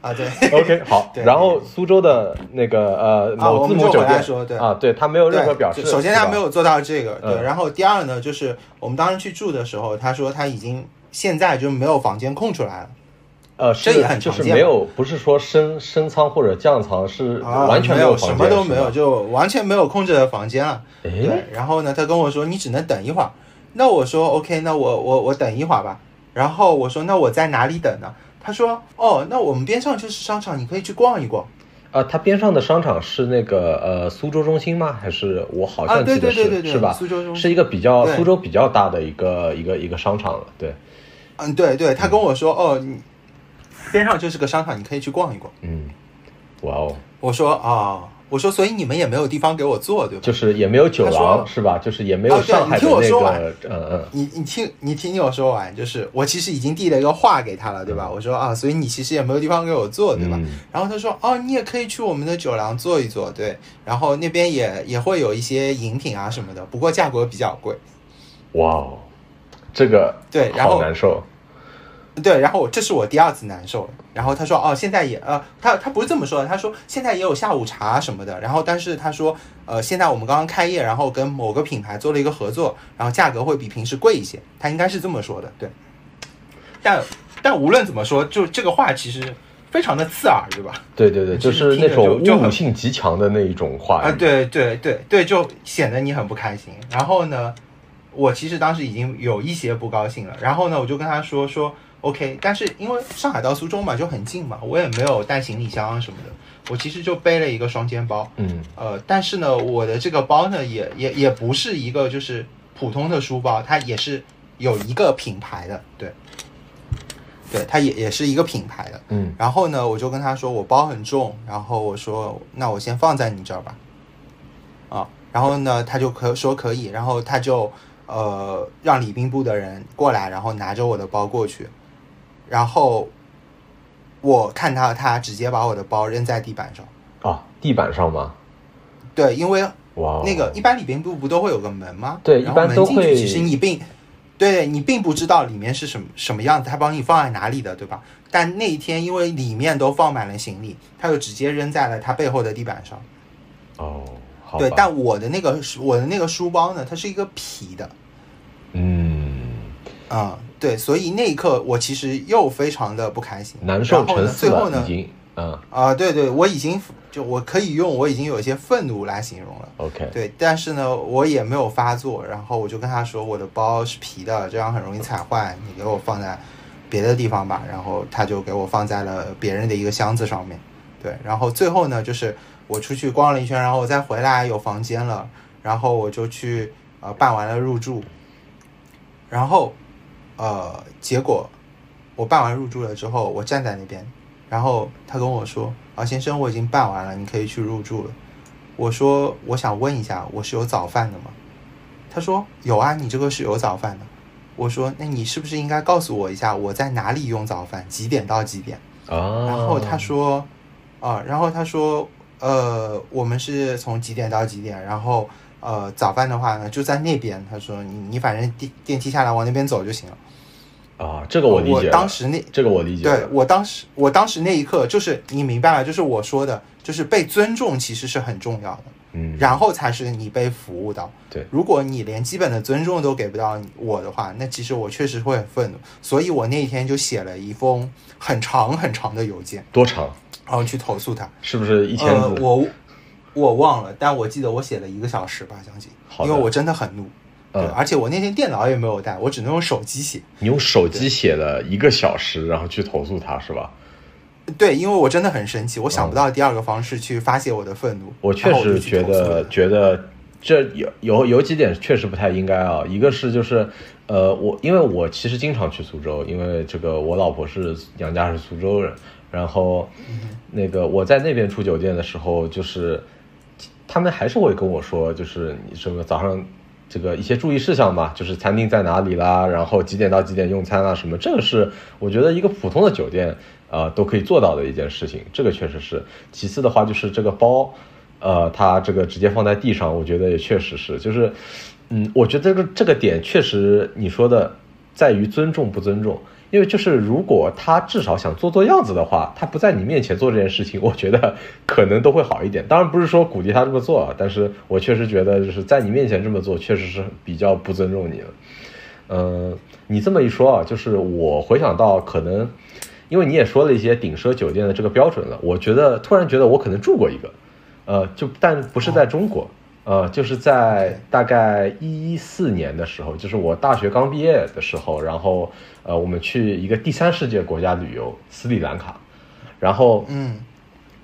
啊，对。OK，好，然后苏州的那个呃某字母酒店说，对啊，对他没有任何表示，首先他没有做到这个，对，然后第二呢，就是我们当时去住的时候，他说他已经现在就没有房间空出来了。呃，这也很就是没有，不是说升升舱或者降舱，是完全没有什么都没有，就完全没有空着的房间了。对，然后呢，他跟我说你只能等一会儿。那我说 OK，那我我我等一会儿吧。然后我说那我在哪里等呢？他说哦，那我们边上就是商场，你可以去逛一逛。啊，它边上的商场是那个呃苏州中心吗？还是我好像记得是是吧？苏州中是一个比较苏州比较大的一个一个一个商场了。对，嗯，对对，他跟我说哦你。边上就是个商场，你可以去逛一逛。嗯，哇哦！我说啊，我说，所以你们也没有地方给我坐，对吧？就是也没有酒廊，是吧？就是也没有上海的那个，嗯嗯。你你听你听我说完，就是我其实已经递了一个话给他了，对吧？我说啊，所以你其实也没有地方给我坐，对吧？然后他说哦，你也可以去我们的酒廊坐一坐，对。然后那边也也会有一些饮品啊什么的，不过价格比较贵。哇哦，这个对，然后难受。对，然后我这是我第二次难受。然后他说：“哦，现在也呃，他他不是这么说的。他说现在也有下午茶什么的。然后但是他说，呃，现在我们刚刚开业，然后跟某个品牌做了一个合作，然后价格会比平时贵一些。他应该是这么说的，对。但但无论怎么说，就这个话其实非常的刺耳，对吧？对对对，就是那种侮辱性极强的那一种话啊！对对对对，就显得你很不开心。然后呢，我其实当时已经有一些不高兴了。然后呢，我就跟他说说。OK，但是因为上海到苏州嘛就很近嘛，我也没有带行李箱啊什么的，我其实就背了一个双肩包。嗯，呃，但是呢，我的这个包呢也也也不是一个就是普通的书包，它也是有一个品牌的，对，对，它也也是一个品牌的。嗯，然后呢，我就跟他说我包很重，然后我说那我先放在你这儿吧。啊，然后呢，他就可说可以，然后他就呃让礼宾部的人过来，然后拿着我的包过去。然后我看到他直接把我的包扔在地板上啊，地板上吗？对，因为哇，那个一般里边不不都会有个门吗？对，一般都会。其实你并对你并不知道里面是什么什么样子，他帮你放在哪里的，对吧？但那一天因为里面都放满了行李，他就直接扔在了他背后的地板上。哦，好。对，但我的那个我的那个书包呢，它是一个皮的。嗯，啊。对，所以那一刻我其实又非常的不开心，难受成最后呢，已经，嗯啊，对对，我已经就我可以用我已经有一些愤怒来形容了。OK，对，但是呢，我也没有发作，然后我就跟他说，我的包是皮的，这样很容易踩坏，你给我放在别的地方吧。然后他就给我放在了别人的一个箱子上面。对，然后最后呢，就是我出去逛了一圈，然后我再回来有房间了。然后我就去呃办完了入住，然后呃结果我办完入住了之后，我站在那边，然后他跟我说啊先生我已经办完了，你可以去入住了。我说我想问一下，我是有早饭的吗？他说有啊，你这个是有早饭的。我说那你是不是应该告诉我一下我在哪里用早饭，几点到几点？啊，然后他说啊，然后他说呃我们是从几点到几点，然后呃早饭的话呢就在那边。他说你你反正电电梯下来往那边走就行了。啊，这个我理解我。当时那这个我理解。对我当时我当时那一刻就是你明白了，就是我说的，就是被尊重其实是很重要的。嗯，然后才是你被服务到。对如果你连基本的尊重都给不到我的话，那其实我确实会很愤怒。所以我那一天就写了一封很长很长的邮件，多长？然后去投诉他。是不是一千呃，我我忘了，但我记得我写了一个小时吧，将近，因为我真的很怒。对，嗯而且我那天电脑也没有带，我只能用手机写。你用手机写了一个小时，然后去投诉他是吧？对，因为我真的很生气，我想不到第二个方式去发泄我的愤怒。嗯我确实觉得觉得这有有有几点确实不太应该啊。一个是就是呃，我因为我其实经常去苏州，因为这个我老婆是娘家是苏州人，然后那个我在那边住酒店的时候，就是他们还是会跟我说，就是你什么早上。这个一些注意事项吧，就是餐厅在哪里啦，然后几点到几点用餐啊，什么，这个是我觉得一个普通的酒店，呃，都可以做到的一件事情，这个确实是。其次的话，就是这个包，呃，它这个直接放在地上，我觉得也确实是，就是，嗯，我觉得这个这个点确实你说的在于尊重不尊重，因为就是如果他至少想做做样子的话，他不在你面前做这件事情，我觉得可能都会好一点。当然不是说鼓励他这么做，但是我确实觉得就是在你面前这么做，确实是比较不尊重你了。嗯，你这么一说啊，就是我回想到可能，因为你也说了一些顶奢酒店的这个标准了，我觉得突然觉得我可能住过一个，呃，就但不是在中国，呃，就是在大概一四年的时候，就是我大学刚毕业的时候，然后呃，我们去一个第三世界国家旅游，斯里兰卡，然后嗯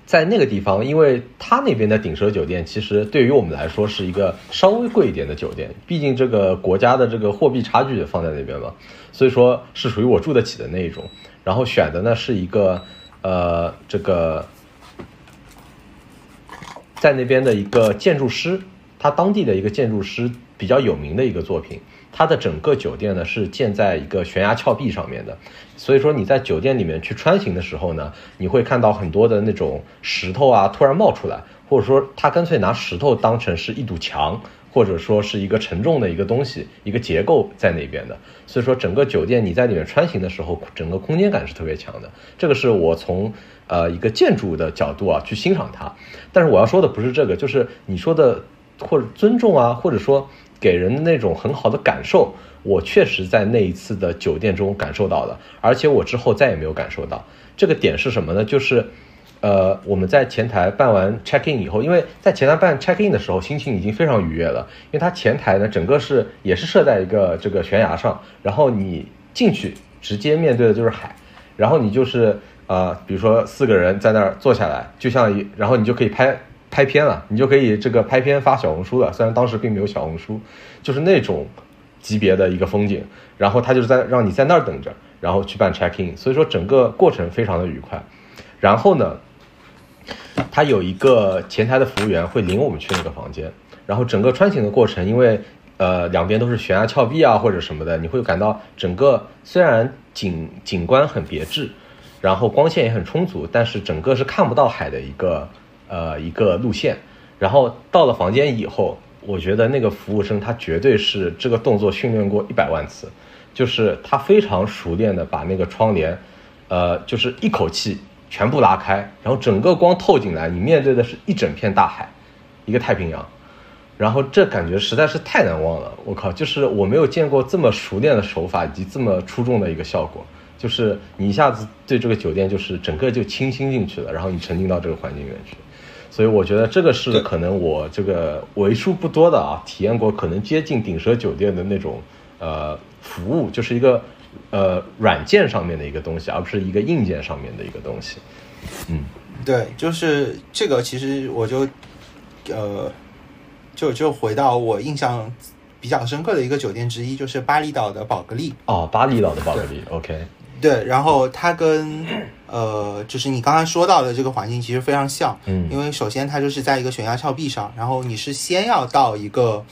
在那个地方，因为他那边的顶奢酒店，其实对于我们来说是一个稍微贵一点的酒店，毕竟这个国家的这个货币差距也放在那边嘛，所以说是属于我住得起的那一种。然后选的呢是一个呃这个在那边的一个建筑师，他当地的一个建筑师比较有名的一个作品。它的整个酒店呢是建在一个悬崖峭壁上面的，所以说你在酒店里面去穿行的时候呢，你会看到很多的那种石头啊突然冒出来，或者说他干脆拿石头当成是一堵墙，或者说是一个沉重的一个东西，一个结构在那边的。所以说整个酒店你在里面穿行的时候，整个空间感是特别强的。这个是我从呃一个建筑的角度啊去欣赏它，但是我要说的不是这个，就是你说的或者尊重啊，或者说。给人的那种很好的感受，我确实在那一次的酒店中感受到了，而且我之后再也没有感受到。这个点是什么呢？就是，呃，我们在前台办完 check in 以后，因为在前台办 check in 的时候，心情已经非常愉悦了，因为它前台呢整个是也是设在一个这个悬崖上，然后你进去直接面对的就是海，然后你就是呃，比如说四个人在那儿坐下来，就像一，然后你就可以拍。拍片了，你就可以这个拍片发小红书了。虽然当时并没有小红书，就是那种级别的一个风景。然后他就是在让你在那儿等着，然后去办 check in。所以说整个过程非常的愉快。然后呢，他有一个前台的服务员会领我们去那个房间。然后整个穿行的过程，因为呃两边都是悬崖峭壁啊或者什么的，你会感到整个虽然景景观很别致，然后光线也很充足，但是整个是看不到海的一个。呃，一个路线，然后到了房间以后，我觉得那个服务生他绝对是这个动作训练过一百万次，就是他非常熟练的把那个窗帘，呃，就是一口气全部拉开，然后整个光透进来，你面对的是一整片大海，一个太平洋，然后这感觉实在是太难忘了，我靠，就是我没有见过这么熟练的手法以及这么出众的一个效果。就是你一下子对这个酒店就是整个就倾心进去了，然后你沉浸到这个环境里面去。所以我觉得这个是可能我这个为数不多的啊，体验过可能接近顶奢酒店的那种呃服务，就是一个呃软件上面的一个东西，而不是一个硬件上面的一个东西。嗯，对，就是这个，其实我就呃就就回到我印象比较深刻的一个酒店之一，就是巴厘岛的宝格丽。哦，巴厘岛的宝格丽，OK。对，然后它跟呃，就是你刚才说到的这个环境其实非常像，嗯因为首先它就是在一个悬崖峭壁上，然后你是先要到一个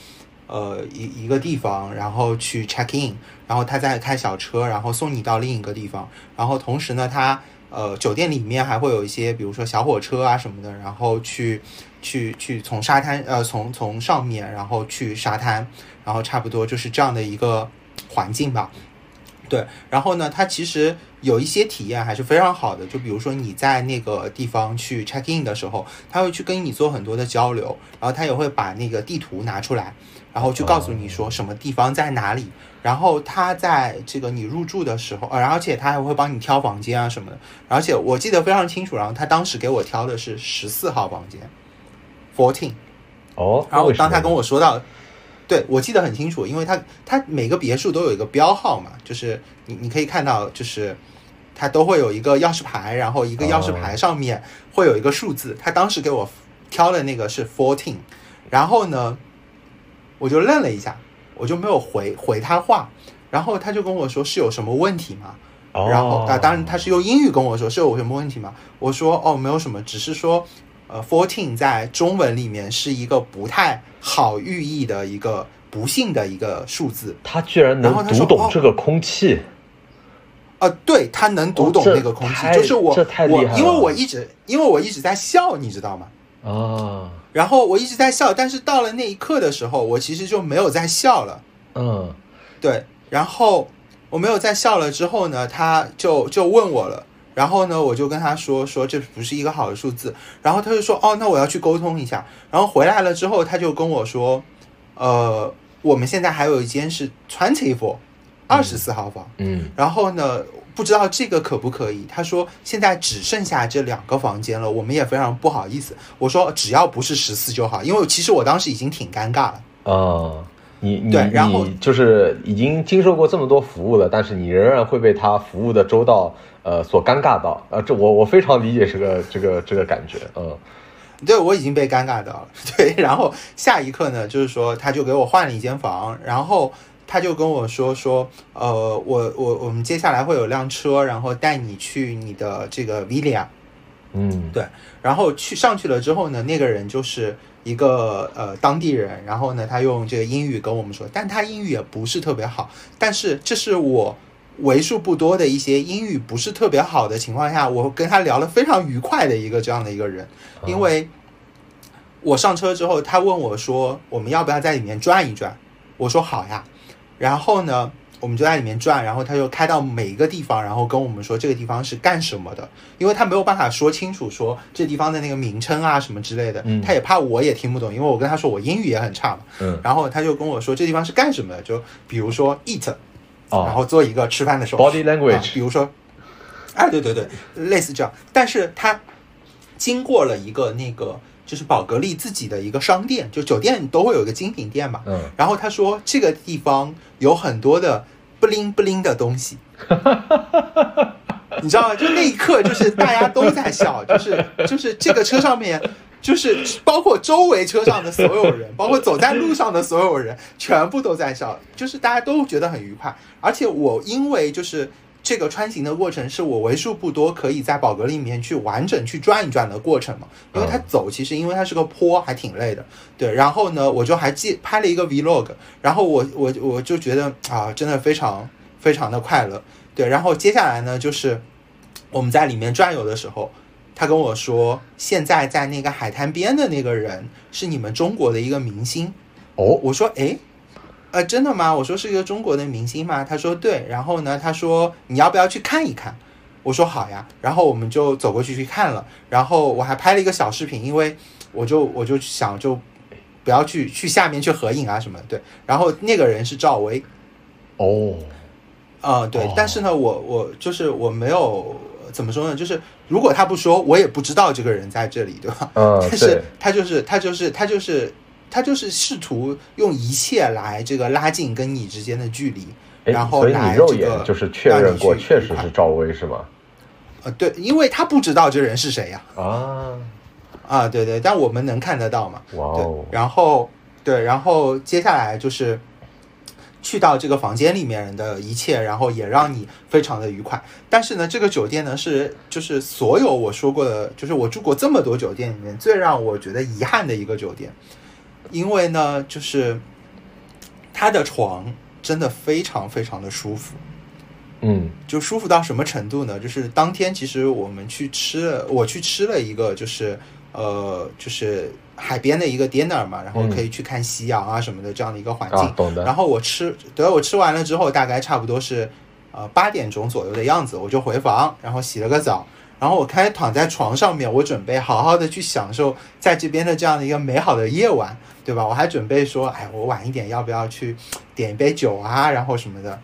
呃一一个地方，然后去 check in，然后他再开小车，然后送你到另一个地方，然后同时呢，他呃酒店里面还会有一些，比如说小火车啊什么的，然后去去去从沙滩呃从从上面然后去沙滩，然后差不多就是这样的一个环境吧。对，然后呢，它其实有一些体验还是非常好的，就比如说你在那个地方去 check in 的时候，他会去跟你做很多的交流，然后他也会把那个地图拿出来，然后去告诉你说什么地方在哪里，然后他在这个你入住的时候，呃，而且他还会帮你挑房间啊什么的，而且我记得非常清楚，然后他当时给我挑的是十四号房间，fourteen。哦，然后当他跟我说到，对我记得很清楚，因为他他每个别墅都有一个标号嘛，就是你你可以看到，就是它都会有一个钥匙牌，然后一个钥匙牌上面会有一个数字。他当时给我挑的那个是 fourteen，然后呢，我就愣了一下，我就没有回回他话，然后他就跟我说是有什么问题吗？哦，然后啊，当然他是用英语跟我说是有什么问题吗？我说哦，没有什么，只是说呃，fourteen 在中文里面是一个不太好寓意的一个不幸的一个数字。他居然能读懂这个空气，呃，对他能读懂那个空气，太就是我我因为我一直因为我一直在笑，你知道吗？啊，然后我一直在笑，但是到了那一刻的时候，我其实就没有在笑了。嗯，对，然后我没有再笑了之后呢，他就就问我了，然后呢，我就跟他说说这不是一个好的数字，然后他就说哦，那我要去沟通一下，然后回来了之后，他就跟我说，呃，我们现在还有一间是 twenty four 二十四号房，嗯，然后呢，不知道这个可不可以？他说现在只剩下这两个房间了，我们也非常不好意思。我说只要不是十四就好，因为其实我当时已经挺尴尬了。啊，你你对然后你就是已经经受过这么多服务了，但是你仍然会被他服务的周到呃所尴尬到，呃，这我我非常理解这个这个这个感觉，嗯。对我已经被尴尬到了，<laughs> 对，然后下一刻呢，就是说他就给我换了一间房，然后他就跟我说说，呃，我我我们接下来会有辆车，然后带你去你的这个 villa，嗯。对，然后去上去了之后呢，那个人就是一个呃当地人，然后呢，他用这个英语跟我们说，但他英语也不是特别好，但是这是我为数不多的一些英语不是特别好的情况下，我跟他聊了非常愉快的一个这样的一个人，因为我上车之后，他问我说我们要不要在里面转一转，我说好呀，然后呢。我们就在里面转，然后他就开到每一个地方，然后跟我们说这个地方是干什么的，因为他没有办法说清楚说这地方的那个名称啊什么之类的，嗯他也怕我也听不懂，因为我跟他说我英语也很差嘛，嗯，然后他就跟我说这地方是干什么的，就比如说 eat，然哦后做一个吃饭的时候，body 啊 language，比如说，哎，对对对，类似这样，但是他经过了一个那个就是宝格丽自己的一个商店，就酒店都会有一个精品店嘛，嗯然后他说这个地方有很多的不灵不灵的东西，<laughs> 你知道吗？就那一刻，就是大家都在笑，就是就是这个车上面，就是包括周围车上的所有人，包括走在路上的所有人，全部都在笑，就是大家都觉得很愉快。而且我因为就是这个穿行的过程是我为数不多可以在宝格丽里面去完整去转一转的过程嘛，因为它走其实因为它是个坡，还挺累的。对，然后呢，我就还记拍了一个 vlog，然后我我我就觉得啊，真的非常非常的快乐。对，然后接下来呢，就是我们在里面转悠的时候，他跟我说，现在在那个海滩边的那个人是你们中国的一个明星。哦，我说，诶，呃，真的吗？我说是一个中国的明星吗？他说对。然后呢，他说你要不要去看一看？我说好呀。然后我们就走过去去看了。然后我还拍了一个小视频，因为我就我就想就不要去去下面去合影啊什么的。对。然后那个人是赵薇。哦，啊、对哦，但是呢，我我就是我没有怎么说呢，就是如果他不说，我也不知道这个人在这里，对吧？嗯，<laughs> 但是，他就是他就是他就是他就是试图用一切来这个拉近跟你之间的距离，哎然后所以来你肉眼这个就是确认过，确实是赵薇是吗？呃对，因为他不知道这人是谁呀、啊，啊，对对，但我们能看得到嘛，哇哦，，然后对，然后接下来就是去到这个房间里面的一切，然后也让你非常的愉快。但是呢，这个酒店呢是就是所有我说过的，就是我住过这么多酒店里面最让我觉得遗憾的一个酒店，因为呢，就是他的床真的非常非常的舒服。嗯就舒服到什么程度呢？就是当天其实我们去吃了，我去吃了一个就是呃就是海边的一个 dinner 嘛，然后可以去看夕阳啊什么的这样的一个环境。啊，懂的。然后我吃，对我吃完了之后，大概差不多是呃八点钟左右的样子，我就回房，然后洗了个澡，然后我开始躺在床上面，我准备好好的去享受在这边的这样的一个美好的夜晚，对吧？我还准备说，哎，我晚一点要不要去点一杯酒啊，然后什么的，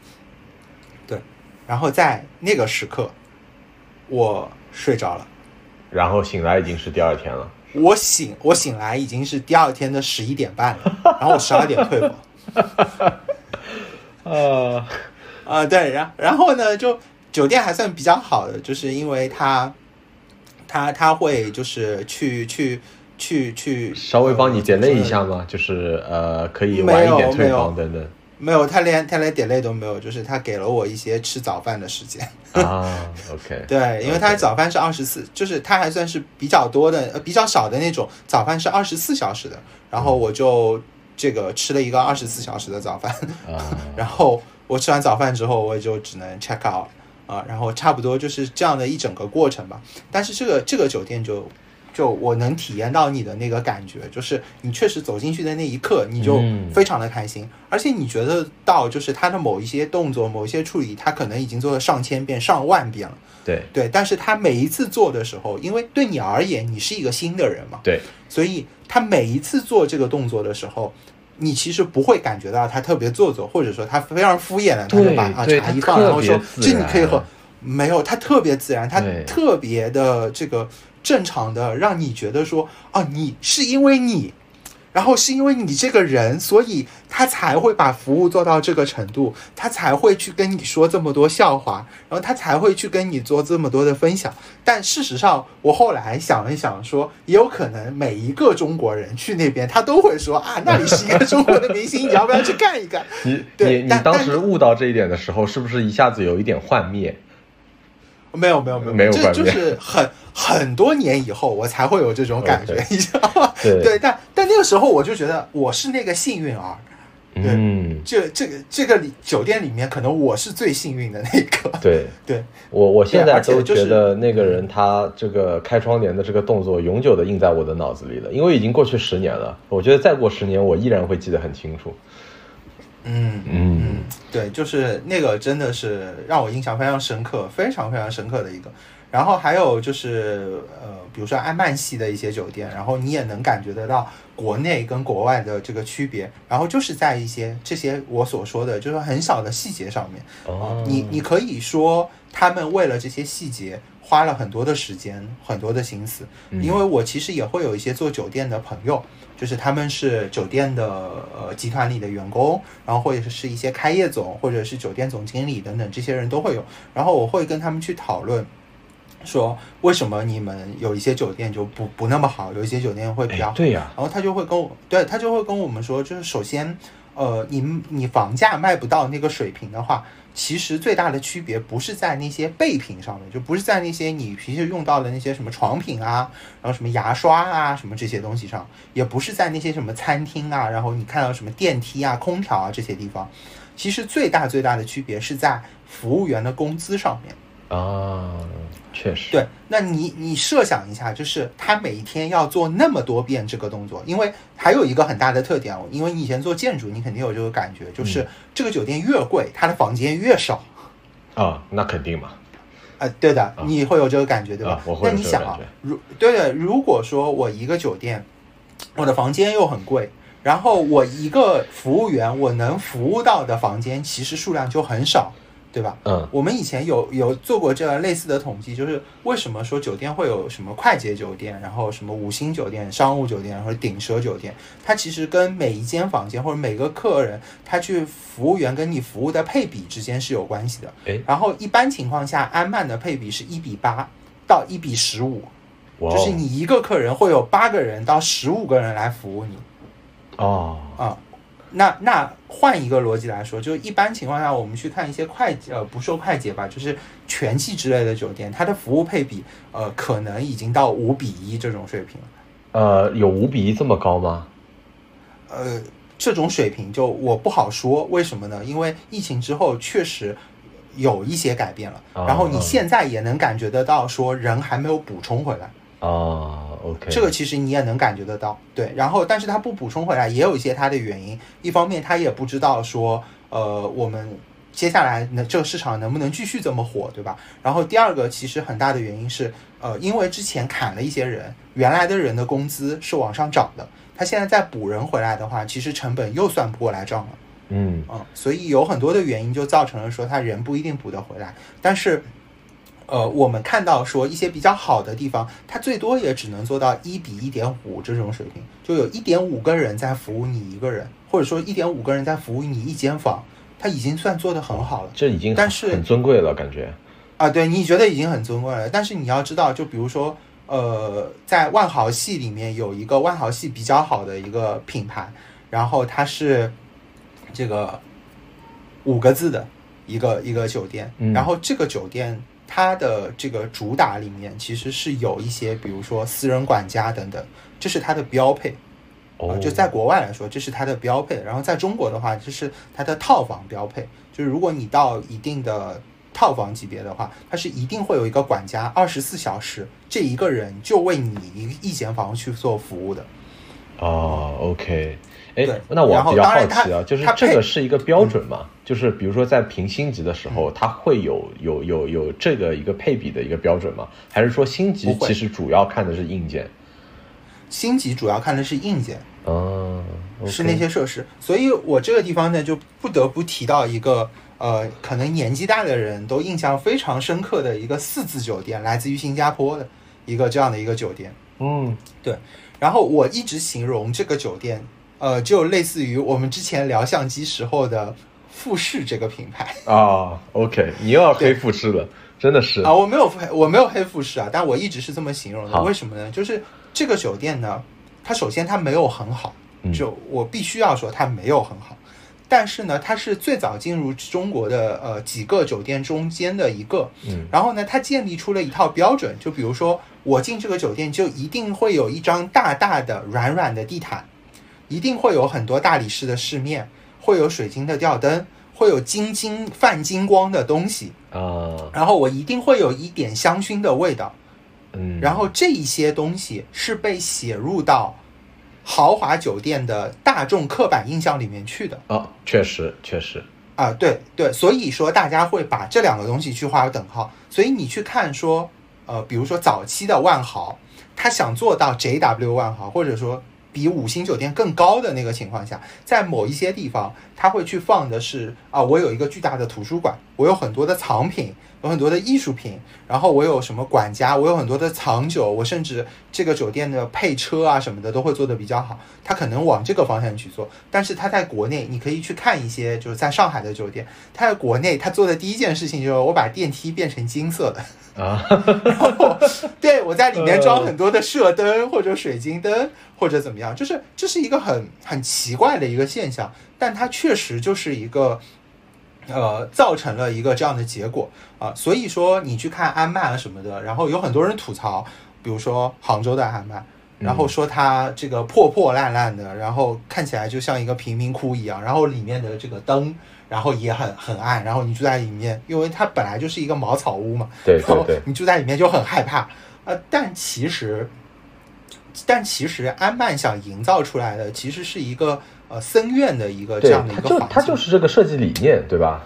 对，然后在那个时刻，我睡着了。然后醒来已经是第二天了。我醒，我醒来已经是第二天的十一点半了，<laughs> 然后我十二点退房。呃，<laughs> 啊、对，然然后呢，就酒店还算比较好的，就是因为他，他他会就是去去去去稍微帮你点 delay 一下吗？就是呃，可以晚一点退房等等。没有，他连他连 delay 都没有，就是他给了我一些吃早饭的时间。啊，OK，对，因为他早饭是二十四，就是他还算是比较多的，呃，比较少的那种早饭是二十四小时的，然后我就这个吃了一个二十四小时的早饭，然后我吃完早饭之后，我也就只能 check out 啊，然后差不多就是这样的一整个过程吧。但是这个这个酒店就就我能体验到你的那个感觉，就是你确实走进去的那一刻，你就嗯非常的开心，而且你觉得到就是他的某一些动作、某一些处理，他可能已经做了上千遍、上万遍了。对对，但是他每一次做的时候，因为对你而言，你是一个新的人嘛，对，所以他每一次做这个动作的时候，你其实不会感觉到他特别做作，或者说他非常敷衍的，他就把啊茶一放，然后说这你可以喝，没有，他特别自然，他特别的这个正常的，让你觉得说啊，你是因为你。然后是因为你这个人，所以他才会把服务做到这个程度，他才会去跟你说这么多笑话，然后他才会去跟你做这么多的分享。但事实上，我后来想一想说，也有可能每一个中国人去那边，他都会说啊，<laughs> 那里是一个中国的明星，你要不要去看一看？你对你你当时悟到这一点的时候，是不是一下子有一点幻灭？没有没有没有没有这就是很很多年以后我才会有这种感觉你知道吗？对对，但但那个时候我就觉得我是那个幸运儿，对嗯，这这个这个里酒店里面，可能我是最幸运的那个。对 <laughs> 对，我我现在都觉得那个人他这个开窗帘的这个动作永久的印在我的脑子里了，因为已经过去十年了。我觉得再过十年，我依然会记得很清楚。嗯嗯嗯，对，就是那个真的是让我印象非常深刻，非常非常深刻的一个。然后还有就是呃，比如说安曼系的一些酒店，然后你也能感觉得到国内跟国外的这个区别。然后就是在一些这些我所说的，就是很小的细节上面。哦啊，你你可以说他们为了这些细节花了很多的时间、很多的心思，嗯因为我其实也会有一些做酒店的朋友，就是他们是酒店的呃集团里的员工，然后或者是一些开业总或者是酒店总经理等等，这些人都会有，然后我会跟他们去讨论。说为什么你们有一些酒店就不不那么好，有一些酒店会比较对呀、然后他就会跟我，对他就会跟我们说，就是首先，呃，你你房价卖不到那个水平的话，其实最大的区别不是在那些备品上面，就不是在那些你平时用到的那些什么床品啊，然后什么牙刷啊，什么这些东西上，也不是在那些什么餐厅啊，然后你看到什么电梯啊、空调啊这些地方，其实最大最大的区别是在服务员的工资上面。啊，确实，对，那你你设想一下，就是他每一天要做那么多遍这个动作，因为还有一个很大的特点，因为你以前做建筑，你肯定有这个感觉，就是嗯这个酒店越贵，它的房间越少。啊，那肯定嘛，啊，对的，你会有这个感觉，对吧？啊我会那你想啊如对对，如果说我一个酒店，我的房间又很贵，然后我一个服务员我能服务到的房间其实数量就很少，对吧？嗯我们以前有有做过这样类似的统计，就是为什么说酒店会有什么快捷酒店，然后什么五星酒店、商务酒店或者顶奢酒店，它其实跟每一间房间或者每个客人他去服务员跟你服务的配比之间是有关系的。哎，然后一般情况下，安曼的配比是一比八到一比十五，就是你一个客人会有八个人到十五个人来服务你。哦，啊。那那换一个逻辑来说，就一般情况下，我们去看一些快呃不说快捷吧，就是全季之类的酒店，它的服务配比呃可能已经到五比一这种水平了。呃，有五比一这么高吗？呃，这种水平就我不好说，为什么呢？因为疫情之后确实有一些改变了，啊然后你现在也能感觉得到，说人还没有补充回来。啊，OK，这个其实你也能感觉得到，对。然后，但是他不补充回来，也有一些他的原因。一方面，他也不知道说，呃，我们接下来呢这个市场能不能继续这么火，对吧？然后第二个，其实很大的原因是，呃，因为之前砍了一些人，原来的人的工资是往上涨的，他现在再补人回来的话，其实成本又算不过来账了。嗯嗯，所以有很多的原因就造成了说他人不一定补得回来，但是，呃，我们看到说一些比较好的地方，它最多也只能做到一比一点五这种水平，就有一点五个人在服务你一个人，或者说一点五个人在服务你一间房，它已经算做得很好了。这已经但是很尊贵了，感觉。啊，对，你觉得已经很尊贵了，但是你要知道，就比如说，呃，在万豪系里面有一个万豪系比较好的一个品牌，然后它是这个五个字的一个一个酒店，嗯然后这个酒店它的这个主打里面其实是有一些，比如说私人管家等等，这是它的标配。哦啊，就在国外来说，这是它的标配。然后在中国的话，这是它的套房标配。就是如果你到一定的套房级别的话，它是一定会有一个管家，二十四小时，这一个人就为你一一间房去做服务的。哦，OK，哎对，那我比较好奇啊，就是这个是一个标准嘛？就是比如说在评星级的时候，它会有有有有这个一个配比的一个标准吗？还是说星级其实主要看的是硬件？星级主要看的是硬件，哦，是那些设施。所以我这个地方呢，就不得不提到一个呃，可能年纪大的人都印象非常深刻的一个四字酒店，来自于新加坡的一个这样的一个酒店。嗯对然后我一直形容这个酒店，呃，就类似于我们之前聊相机时候的富士这个品牌。啊，OK，你又要黑富士了，真的是。啊，我没有黑我没有黑富士啊，但我一直是这么形容的。为什么呢？就是这个酒店呢，它首先它没有很好，嗯。就我必须要说它没有很好，但是呢，它是最早进入中国的呃几个酒店中间的一个，嗯。然后呢，它建立出了一套标准，就比如说我进这个酒店就一定会有一张大大的软软的地毯，一定会有很多大理石的饰面，会有水晶的吊灯，会有金金泛金光的东西，啊，然后我一定会有一点香薰的味道，嗯，然后这一些东西是被写入到豪华酒店的大众刻板印象里面去的。啊，确实确实，啊，对对，所以说大家会把这两个东西去划等号。所以你去看说，呃，比如说早期的万豪，他想做到 JW 万豪，或者说比五星酒店更高的那个情况下，在某一些地方，他会去放的是啊，我有一个巨大的图书馆，我有很多的藏品，有很多的艺术品，然后我有什么管家，我有很多的藏酒，我甚至这个酒店的配车啊什么的都会做得比较好。他可能往这个方向去做，但是他在国内，你可以去看一些就是在上海的酒店，他在国内他做的第一件事情就是我把电梯变成金色的。啊，然 <laughs> 后对我在里面装很多的射灯或者水晶灯或者怎么样，就是这是一个很很奇怪的一个现象，但它确实就是一个呃造成了一个这样的结果啊、所以说你去看安曼啊什么的，然后有很多人吐槽，比如说杭州的安曼。然后说它这个破破烂烂的，然后看起来就像一个贫民窟一样，然后里面的这个灯，然后也很很暗，然后你住在里面，因为它本来就是一个茅草屋嘛，对然后对对，你住在里面就很害怕。呃，但其实，但其实安曼想营造出来的其实是一个呃僧院的一个这样的一，个房子。它就是这个设计理念，对吧？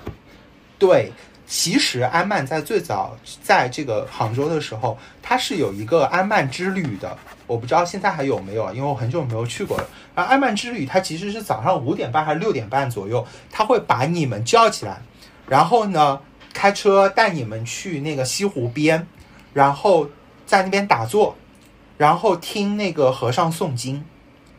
对，其实安曼在最早在这个杭州的时候，它是有一个安曼之旅的，我不知道现在还有没有啊，因为我很久没有去过了。而安曼之旅它其实是早上五点半还是六点半左右，它会把你们叫起来，然后呢开车带你们去那个西湖边，然后在那边打坐，然后听那个和尚诵经，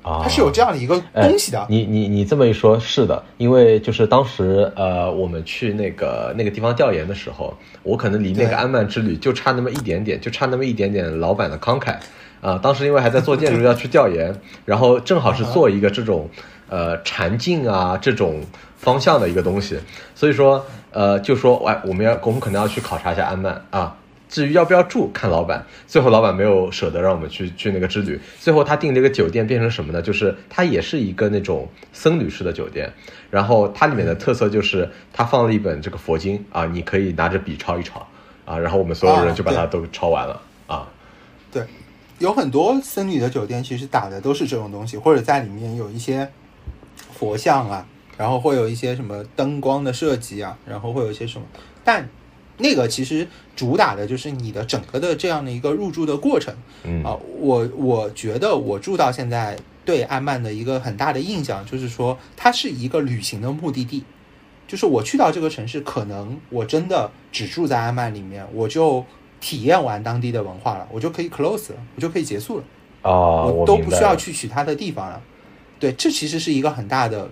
啊，它是有这样的一个东西的。你你你这么一说，是的，因为就是当时呃，我们去那个那个地方调研的时候，我可能离那个安曼之旅就差那么一点点，就差那么一点点老板的慷慨。啊，当时因为还在做建筑，<laughs> 要去调研，然后正好是做一个这种呃禅境啊这种方向的一个东西，所以说呃就说哎我们要我们可能要去考察一下安曼啊。至于要不要住，看老板。最后老板没有舍得让我们去去那个之旅。最后他订了一个酒店，变成什么呢？就是它也是一个那种僧侣式的酒店。然后它里面的特色就是它放了一本这个佛经啊，你可以拿着笔抄一抄啊。然后我们所有人就把它都抄完了啊。对，有很多僧侣的酒店其实打的都是这种东西，或者在里面有一些佛像啊，然后会有一些什么灯光的设计啊，然后会有一些什么，但。那个其实主打的就是你的整个的这样的一个入住的过程，嗯。啊，我我觉得我住到现在对安曼的一个很大的印象就是说，它是一个旅行的目的地，就是我去到这个城市，可能我真的只住在安曼里面，我就体验完当地的文化了，我就可以 close 了，我就可以结束了，啊，我都不需要去其他的地方了，对，这其实是一个很大的。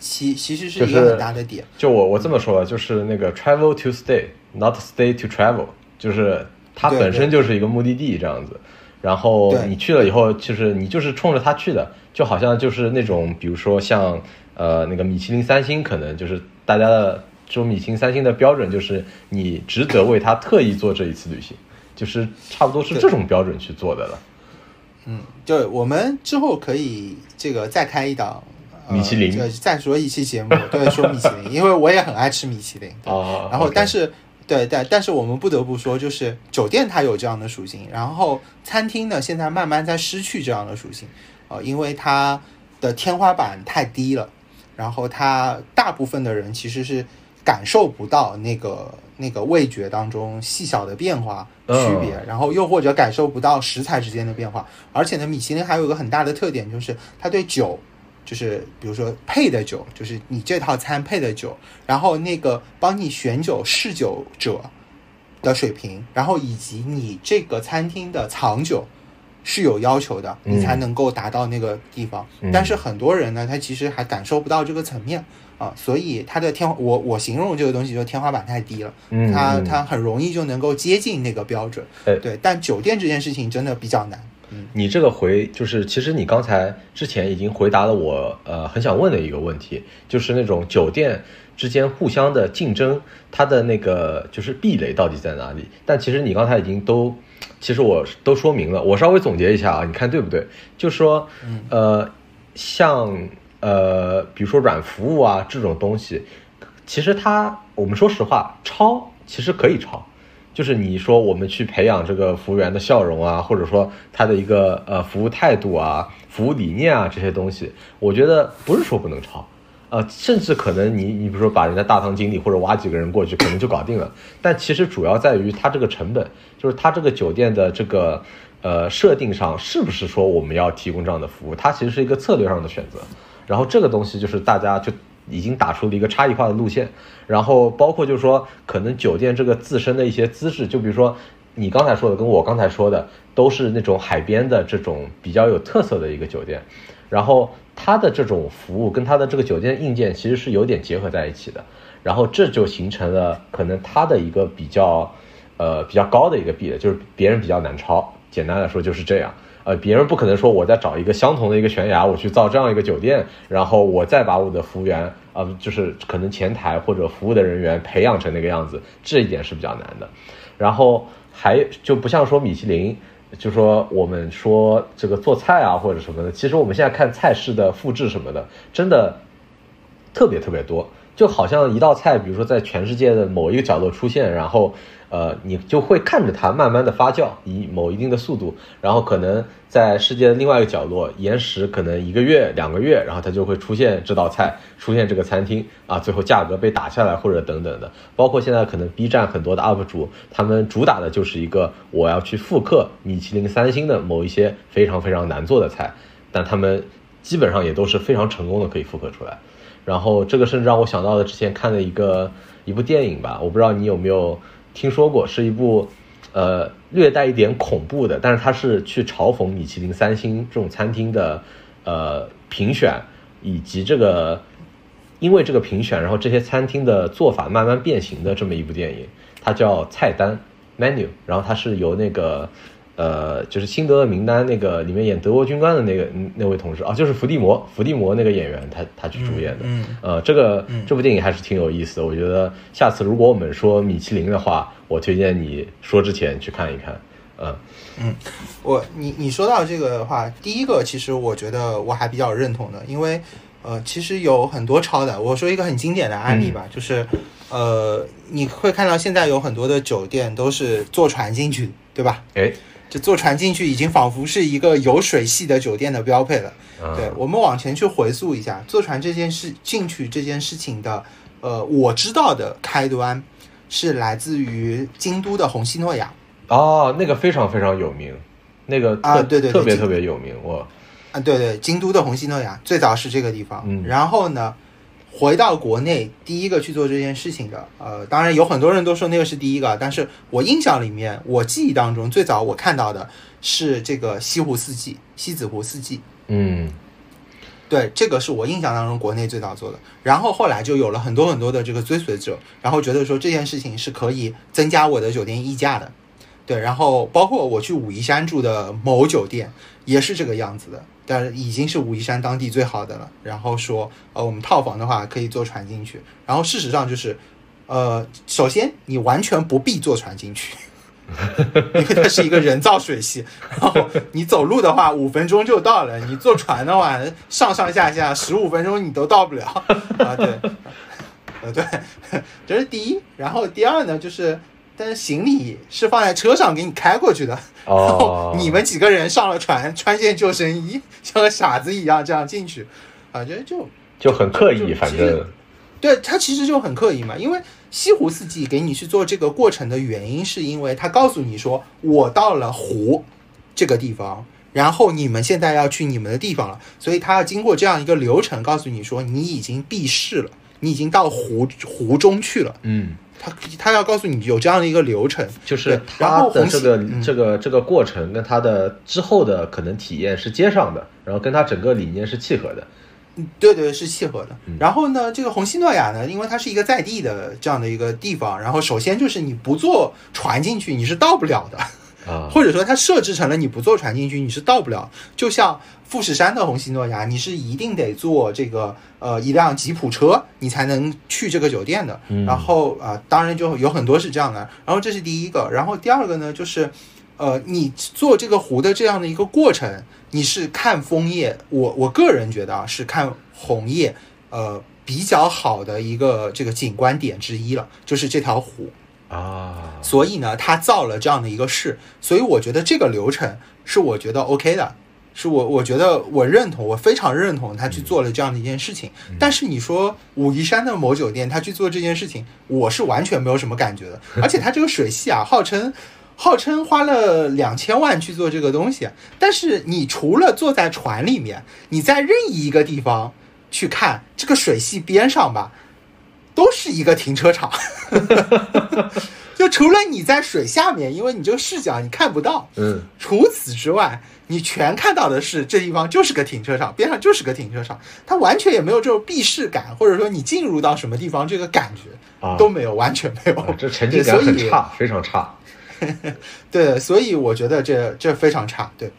其其实是一个很大的点。就我我这么说，就是那个 travel to stay，not stay to travel，就是它本身就是一个目的地这样子。然后你去了以后，就是你就是冲着它去的，就好像就是那种，比如说像呃那个米其林三星，可能就是大家的这种米其林三星的标准，就是你值得为它特意做这一次旅行，就是差不多是这种标准去做的了。嗯，对，我们之后可以这个再开一档。米其林，再说一期节目，<laughs> 对，说米其林，因为我也很爱吃米其林。哦。然后，但是，对，但但是我们不得不说，就是酒店它有这样的属性，然后餐厅呢，现在慢慢在失去这样的属性，呃，因为它的天花板太低了，然后它大部分的人其实是感受不到那个那个味觉当中细小的变化区别，然后又或者感受不到食材之间的变化，而且呢，米其林还有一个很大的特点，就是它对酒。就是比如说配的酒，就是你这套餐配的酒，然后那个帮你选酒试酒者的水平，然后以及你这个餐厅的藏酒是有要求的，你才能够达到那个地方。但是很多人呢，他其实还感受不到这个层面啊，所以他的天，我我形容这个东西就天花板太低了，他他很容易就能够接近那个标准。对，但酒店这件事情真的比较难。你这个回就是，其实你刚才之前已经回答了我，呃，很想问的一个问题，就是那种酒店之间互相的竞争，它的那个就是壁垒到底在哪里？但其实你刚才已经都，其实我都说明了，我稍微总结一下啊，你看对不对？就是说，呃，像呃，比如说软服务啊这种东西，其实它，我们说实话，抄其实可以抄。就是你说我们去培养这个服务员的笑容啊，或者说他的一个呃服务态度啊、服务理念啊这些东西，我觉得不是说不能抄，呃，甚至可能你你比如说把人家大堂经理或者挖几个人过去，可能就搞定了。但其实主要在于他这个成本，就是他这个酒店的这个呃设定上是不是说我们要提供这样的服务，它其实是一个策略上的选择。然后这个东西就是大家就。已经打出了一个差异化的路线，然后包括就是说，可能酒店这个自身的一些资质，就比如说你刚才说的，跟我刚才说的，都是那种海边的这种比较有特色的一个酒店，然后它的这种服务跟它的这个酒店硬件其实是有点结合在一起的，然后这就形成了可能它的一个比较呃比较高的一个壁垒，就是别人比较难超，简单来说就是这样。呃，别人不可能说我在找一个相同的一个悬崖，我去造这样一个酒店，然后我再把我的服务员呃，就是可能前台或者服务的人员培养成那个样子，这一点是比较难的。然后还就不像说米其林，就说我们说这个做菜啊或者什么的，其实我们现在看菜式的复制什么的，真的特别特别多，就好像一道菜，比如说在全世界的某一个角落出现，然后。呃，你就会看着它慢慢的发酵，以某一定的速度，然后可能在世界的另外一个角落延时可能一个月两个月，然后它就会出现这道菜，出现这个餐厅啊，最后价格被打下来或者等等的。包括现在可能 B 站很多的 UP 主，他们主打的就是一个我要去复刻米其林三星的某一些非常非常难做的菜，但他们基本上也都是非常成功的可以复刻出来。然后这个甚至让我想到了之前看的一个一部电影吧，我不知道你有没有。听说过是一部，呃，略带一点恐怖的，但是它是去嘲讽米其林三星这种餐厅的，呃，评选以及这个，因为这个评选，然后这些餐厅的做法慢慢变形的这么一部电影，它叫菜单 menu，然后它是由那个，呃，就是《辛德勒名单》那个里面演德国军官的那个那位同事啊，就是伏地魔，伏地魔那个演员，他他去主演的。嗯呃，这个这部电影还是挺有意思的。我觉得下次如果我们说米其林的话，我推荐你说之前去看一看。嗯嗯，我你你说到这个的话，第一个其实我觉得我还比较认同的，因为呃，其实有很多抄的。我说一个很经典的案例吧，就是呃，你会看到现在有很多的酒店都是坐船进去，对吧？哎，这坐船进去已经仿佛是一个有水系的酒店的标配了。啊对，我们往前去回溯一下，坐船这件事进去这件事情的，呃，我知道的开端是来自于京都的红西诺亚。哦，那个非常非常有名，那个啊对对对特别特别有名，我啊，对对，京都的红西诺亚最早是这个地方，嗯然后呢，回到国内第一个去做这件事情的，呃，当然有很多人都说那个是第一个，但是我印象里面，我记忆当中最早我看到的是这个西湖四季，西子湖四季，嗯。对，这个是我印象当中国内最早做的，然后后来就有了很多很多的这个追随者，然后觉得说这件事情是可以增加我的酒店溢价的，对，然后包括我去武夷山住的某酒店也是这个样子的，但已经是武夷山当地最好的了。然后说，呃，我们套房的话可以坐船进去，然后事实上就是，呃，首先你完全不必坐船进去。<laughs> 因为它是一个人造水系，然后你走路的话五分钟就到了，你坐船的话上上下下十五分钟你都到不了 <laughs> 啊。对，<laughs> 呃对，这是第一。然后第二呢，就是但是行李是放在车上给你开过去的，然哦后，你们几个人上了船，穿件救生衣，像个傻子一样这样进去，反正就就很刻意，反正对他其实就很刻意嘛，因为西湖四季给你去做这个过程的原因，是因为他告诉你说，我到了湖这个地方，然后你们现在要去你们的地方了，所以他要经过这样一个流程，告诉你说你已经避世了，你已经到湖湖中去了。嗯，他他要告诉你有这样的一个流程，就是然他的这个嗯这个这个过程跟他的之后的可能体验是接上的，然后跟他整个理念是契合的。对对是契合的嗯。然后呢，这个红西诺亚呢，因为它是一个在地的这样的一个地方，然后首先就是你不坐船进去你是到不了的。啊，或者说它设置成了你不坐船进去你是到不了，就像富士山的红西诺亚，你是一定得坐这个呃一辆吉普车，你才能去这个酒店的。嗯然后啊、呃当然就有很多是这样的。然后这是第一个，然后第二个呢，就是呃，你做这个湖的这样的一个过程，你是看枫叶，我我个人觉得啊，是看红叶，呃。比较好的一个这个景观点之一了，就是这条湖。啊，所以呢，他造了这样的一个事，所以我觉得这个流程是我觉得 OK 的，是我我觉得我认同，我非常认同他去做了这样的一件事情。但是你说武夷山的某酒店他去做这件事情，我是完全没有什么感觉的，<laughs> 而且他这个水系啊，号称。号称花了两千万去做这个东西，但是你除了坐在船里面，你在任意一个地方去看这个水系边上吧，都是一个停车场。<laughs> 就除了你在水下面，因为你这个视角你看不到，嗯，除此之外，你全看到的是这地方就是个停车场，边上就是个停车场，它完全也没有这种避世感，或者说你进入到什么地方这个感觉啊都没有，完全没有啊，这沉浸感很差，非常差。<laughs> 对，所以我觉得这这非常差。对，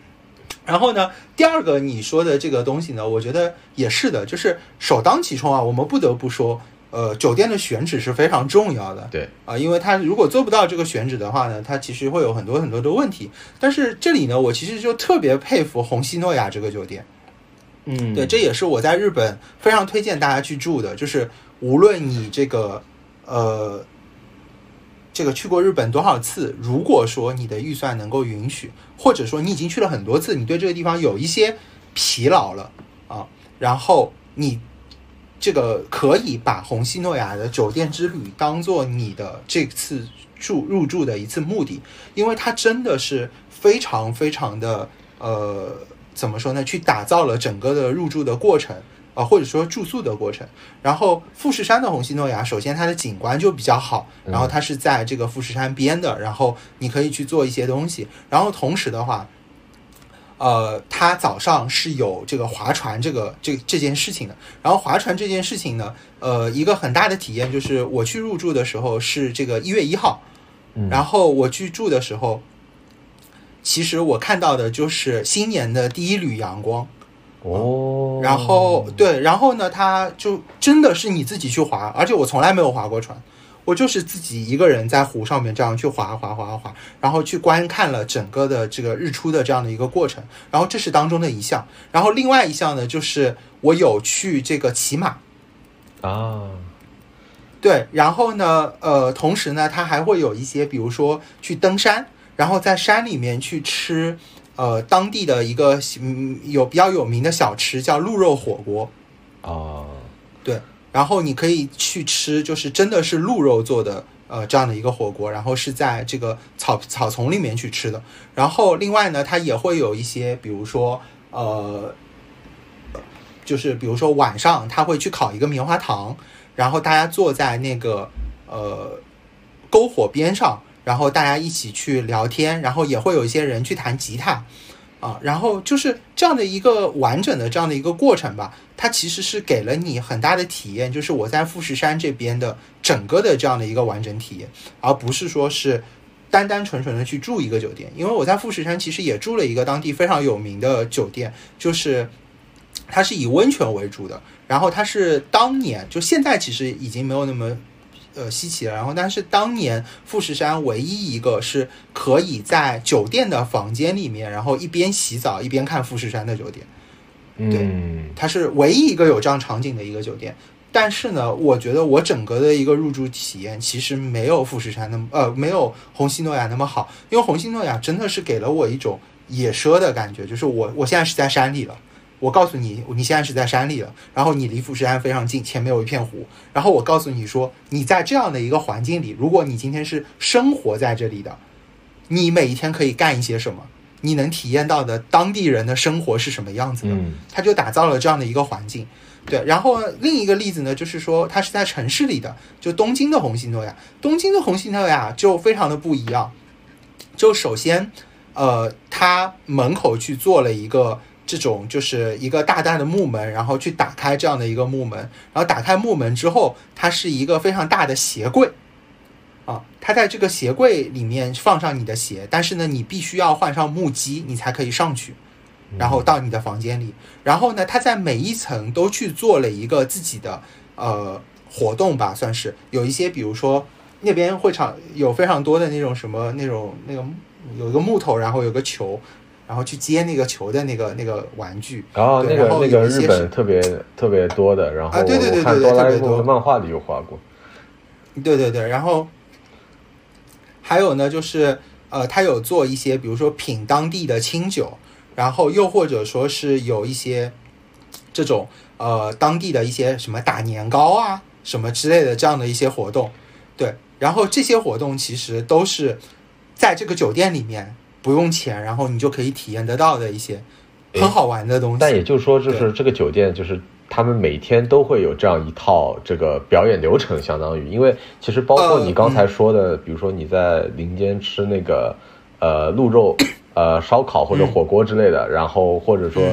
然后呢，第二个你说的这个东西呢，我觉得也是的，就是首当其冲啊，我们不得不说，呃，酒店的选址是非常重要的。对，啊，因为它如果做不到这个选址的话呢，它其实会有很多很多的问题。但是这里呢，我其实就特别佩服红西诺亚这个酒店。嗯对，这也是我在日本非常推荐大家去住的，就是无论你这个呃这个去过日本多少次，如果说你的预算能够允许，或者说你已经去了很多次，你对这个地方有一些疲劳了啊，然后你这个可以把红西诺亚的酒店之旅当做你的这次住入住的一次目的，因为它真的是非常非常的呃，怎么说呢？去打造了整个的入住的过程。啊，或者说住宿的过程，然后富士山的红西诺亚，首先它的景观就比较好，然后它是在这个富士山边的，然后你可以去做一些东西，然后同时的话，呃，他早上是有这个划船这个这这件事情的。然后划船这件事情呢，呃，一个很大的体验就是我去入住的时候是这个一月一号，嗯然后我去住的时候，其实我看到的就是新年的第一缕阳光。哦，然后对，然后呢，它就真的是你自己去划，而且我从来没有划过船，我就是自己一个人在湖上面这样去划划划划，然后去观看了整个的这个日出的这样的一个过程，然后这是当中的一项，然后另外一项呢，就是我有去这个骑马，啊，对，然后呢，呃，同时呢，它还会有一些，比如说去登山，然后在山里面去吃。呃，当地的一个嗯有比较有名的小吃叫鹿肉火锅，啊，对，然后你可以去吃，就是真的是鹿肉做的呃这样的一个火锅，然后是在这个草草丛里面去吃的。然后另外呢，它也会有一些，比如说呃，就是比如说晚上他会去烤一个棉花糖，然后大家坐在那个呃篝火边上。然后大家一起去聊天，然后也会有一些人去弹吉他，啊，然后就是这样的一个完整的这样的一个过程吧。它其实是给了你很大的体验，就是我在富士山这边的整个的这样的一个完整体验，而不是说是单单纯纯的去住一个酒店。因为我在富士山其实也住了一个当地非常有名的酒店，就是它是以温泉为主的，然后它是当年就现在其实已经没有那么。呃，稀奇了。然后，但是当年富士山唯一一个是可以在酒店的房间里面，然后一边洗澡一边看富士山的酒店。对，它是唯一一个有这样场景的一个酒店。但是呢，我觉得我整个的一个入住体验其实没有富士山那么呃，没有红星诺亚那么好。因为红星诺亚真的是给了我一种野奢的感觉，就是我我现在是在山里了。我告诉你，你现在是在山里了，然后你离富士山非常近，前面有一片湖。然后我告诉你说，你在这样的一个环境里，如果你今天是生活在这里的，你每一天可以干一些什么？你能体验到的当地人的生活是什么样子的？他就打造了这样的一个环境。对，然后另一个例子呢，就是说它是在城市里的，就东京的红星诺亚，东京的红星诺亚就非常的不一样。就首先，呃，它门口去做了一个。这种就是一个大大的木门，然后去打开这样的一个木门，然后打开木门之后，它是一个非常大的鞋柜，啊，它在这个鞋柜里面放上你的鞋，但是呢，你必须要换上木屐，你才可以上去，然后到你的房间里。然后呢，它在每一层都去做了一个自己的呃活动吧，算是有一些，比如说那边会场有非常多的那种什么那种那个有一个木头，然后有个球。然后去接那个球的那个那个玩具，然后那个那个日本特别特别多的，然后啊对对对对对特别多，漫画里有画过，对对对，然后还有呢，就是呃，他有做一些，比如说品当地的清酒，然后又或者说是有一些这种呃当地的一些什么打年糕啊什么之类的这样的一些活动，对，然后这些活动其实都是在这个酒店里面。不用钱，然后你就可以体验得到的一些很好玩的东西。但也就是说，就是这个酒店，就是他们每天都会有这样一套这个表演流程，相当于，因为其实包括你刚才说的，比如说你在林间吃那个呃鹿肉呃烧烤或者火锅之类的，然后或者说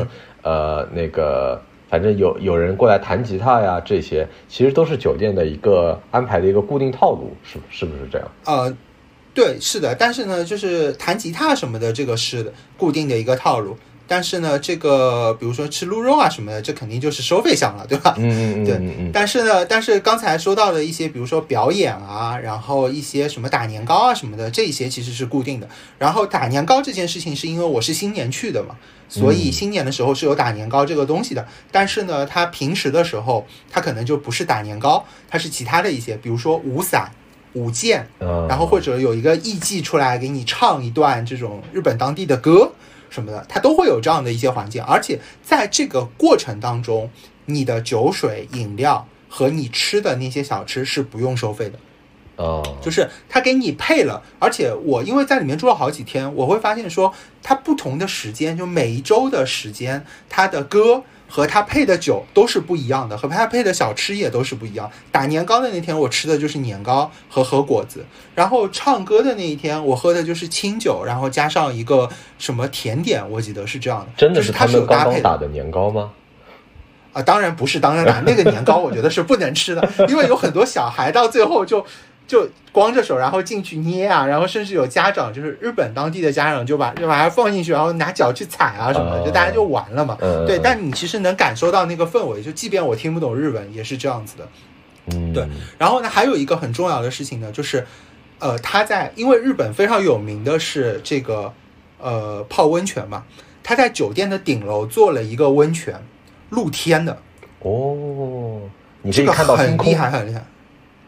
呃那个反正有有人过来弹吉他呀，这些其实都是酒店的一个安排的一个固定套路，是是不是这样？呃。对，是的，但是呢，就是弹吉他什么的，这个是固定的一个套路。但是呢，这个比如说吃鹿肉啊什么的，这肯定就是收费项了，对吧？嗯嗯嗯。对，但是呢，但是刚才说到的一些，比如说表演啊，然后一些什么打年糕啊什么的，这些其实是固定的。然后打年糕这件事情，是因为我是新年去的嘛，所以新年的时候是有打年糕这个东西的。但是呢，他平时的时候，他可能就不是打年糕，他是其他的一些，比如说舞伞。舞剑，然后或者有一个艺伎出来给你唱一段这种日本当地的歌什么的，它都会有这样的一些环境。而且在这个过程当中，你的酒水、饮料和你吃的那些小吃是不用收费的。哦，就是他给你配了。而且我因为在里面住了好几天，我会发现说，它不同的时间，就每一周的时间，它的歌。和他配的酒都是不一样的，和他配的小吃也都是不一样。打年糕的那天，我吃的就是年糕和和果子；然后唱歌的那一天，我喝的就是清酒，然后加上一个什么甜点，我记得是这样的。真的是他是搭配打的年糕吗？啊，当然不是，当然打那个年糕，我觉得是不能吃的，因为有很多小孩到最后就就光着手，然后进去捏啊，然后甚至有家长就是日本当地的家长就把就把它放进去，然后拿脚去踩啊什么的，就大家就玩了嘛。对，但你其实能感受到那个氛围，就即便我听不懂日文，也是这样子的。嗯，对。然后呢，还有一个很重要的事情呢，就是呃，他在因为日本非常有名的是这个呃泡温泉嘛，他在酒店的顶楼做了一个温泉，露天的。哦，你这个看到很厉害，很厉害。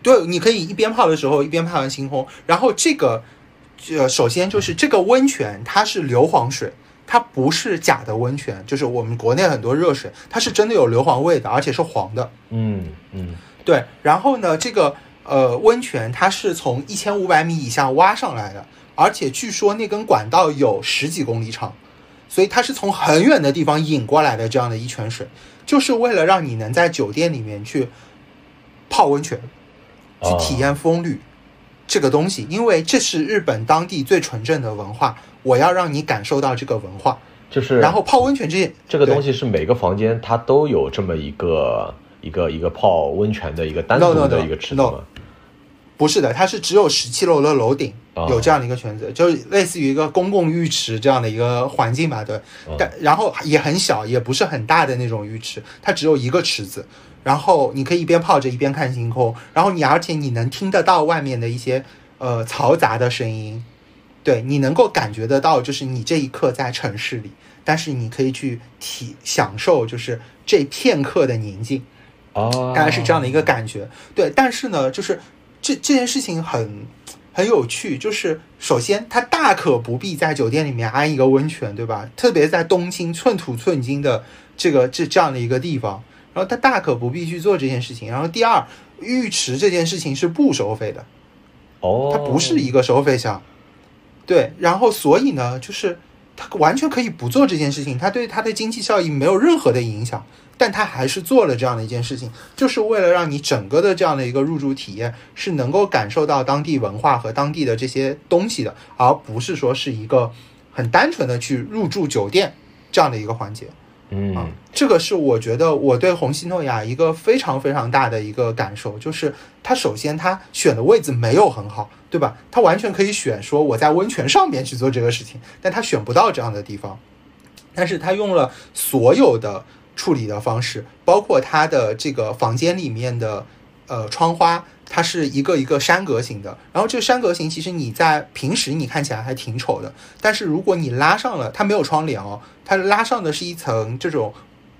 对，你可以一边泡的时候一边拍完星空。然后这个，呃，首先就是这个温泉它是硫磺水，它不是假的温泉，就是我们国内很多热水，它是真的有硫磺味的，而且是黄的。嗯嗯，对。然后呢，这个呃温泉它是从一千五百米以下挖上来的，而且据说那根管道有十几公里长，所以它是从很远的地方引过来的这样的一泉水，就是为了让你能在酒店里面去泡温泉。去体验风吕这个东西，因为这是日本当地最纯正的文化，我要让你感受到这个文化。就是，然后泡温泉这这个东西是每个房间它都有这么一个一个一个泡温泉的一个单独的一个池子吗？不是的，它是只有十七楼的楼顶有这样的一个泉子，就是类似于一个公共浴池这样的一个环境吧。对，但然后也很小，也不是很大的那种浴池，它只有一个池子。然后你可以一边泡着一边看星空，然后你而且你能听得到外面的一些呃嘈杂的声音，对你能够感觉得到，就是你这一刻在城市里，但是你可以去体享受就是这片刻的宁静，哦，大概是这样的一个感觉。对，但是呢，就是这这件事情很很有趣，就是首先它大可不必在酒店里面安一个温泉，对吧？特别在东京寸土寸金的这个这这样的一个地方。然后他大可不必去做这件事情。然后第二，浴池这件事情是不收费的，哦，它不是一个收费项，对。然后所以呢，就是他完全可以不做这件事情，他对他的经济效益没有任何的影响，但他还是做了这样的一件事情，就是为了让你整个的这样的一个入住体验是能够感受到当地文化和当地的这些东西的，而不是说是一个很单纯的去入住酒店这样的一个环节。嗯，这个是我觉得我对红西诺亚一个非常非常大的一个感受，就是它首先它选的位置没有很好，对吧？它完全可以选说我在温泉上面去做这个事情，但它选不到这样的地方，但是它用了所有的处理的方式，包括它的这个房间里面的呃窗花。它是一个一个山格型的，然后这个山格型其实你在平时你看起来还挺丑的，但是如果你拉上了，它没有窗帘哦，它拉上的是一层这种，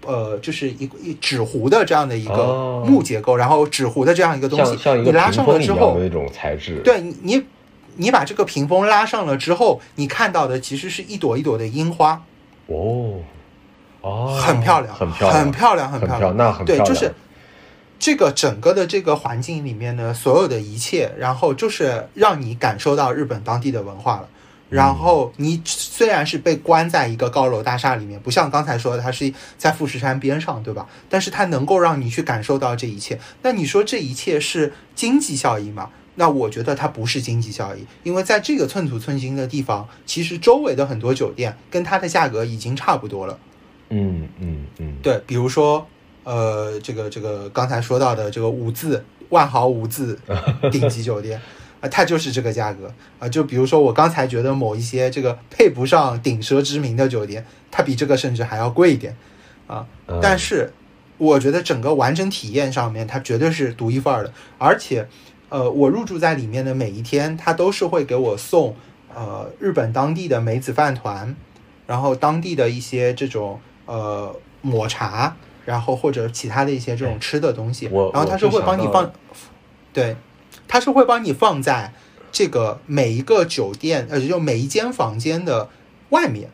呃，就是一一纸糊的这样的一个木结构，然后纸糊的这样一个东西，你拉上了之后那种材质，对你你你把这个屏风拉上了之后，你看到的其实是一朵一朵的樱花，哦。哦，很漂亮，很漂亮，很漂亮，很漂亮，那很对，就是。这个整个的这个环境里面呢所有的一切，然后就是让你感受到日本当地的文化了。然后你虽然是被关在一个高楼大厦里面，不像刚才说的，它是在富士山边上，对吧？但是它能够让你去感受到这一切。那你说这一切是经济效益吗？那我觉得它不是经济效益，因为在这个寸土寸金的地方，其实周围的很多酒店跟它的价格已经差不多了。嗯嗯嗯，对，比如说。呃，这个这个刚才说到的这个五字万豪五字 <laughs> 顶级酒店啊，它就是这个价格啊。就比如说我刚才觉得某一些这个配不上顶奢之名的酒店，它比这个甚至还要贵一点啊。但是我觉得整个完整体验上面，它绝对是独一份儿的。而且，呃，我入住在里面的每一天，它都是会给我送呃日本当地的梅子饭团，然后当地的一些这种呃抹茶。然后或者其他的一些这种吃的东西，然后他是会帮你放，对，他是会帮你放在这个每一个酒店呃，就每一间房间的外面，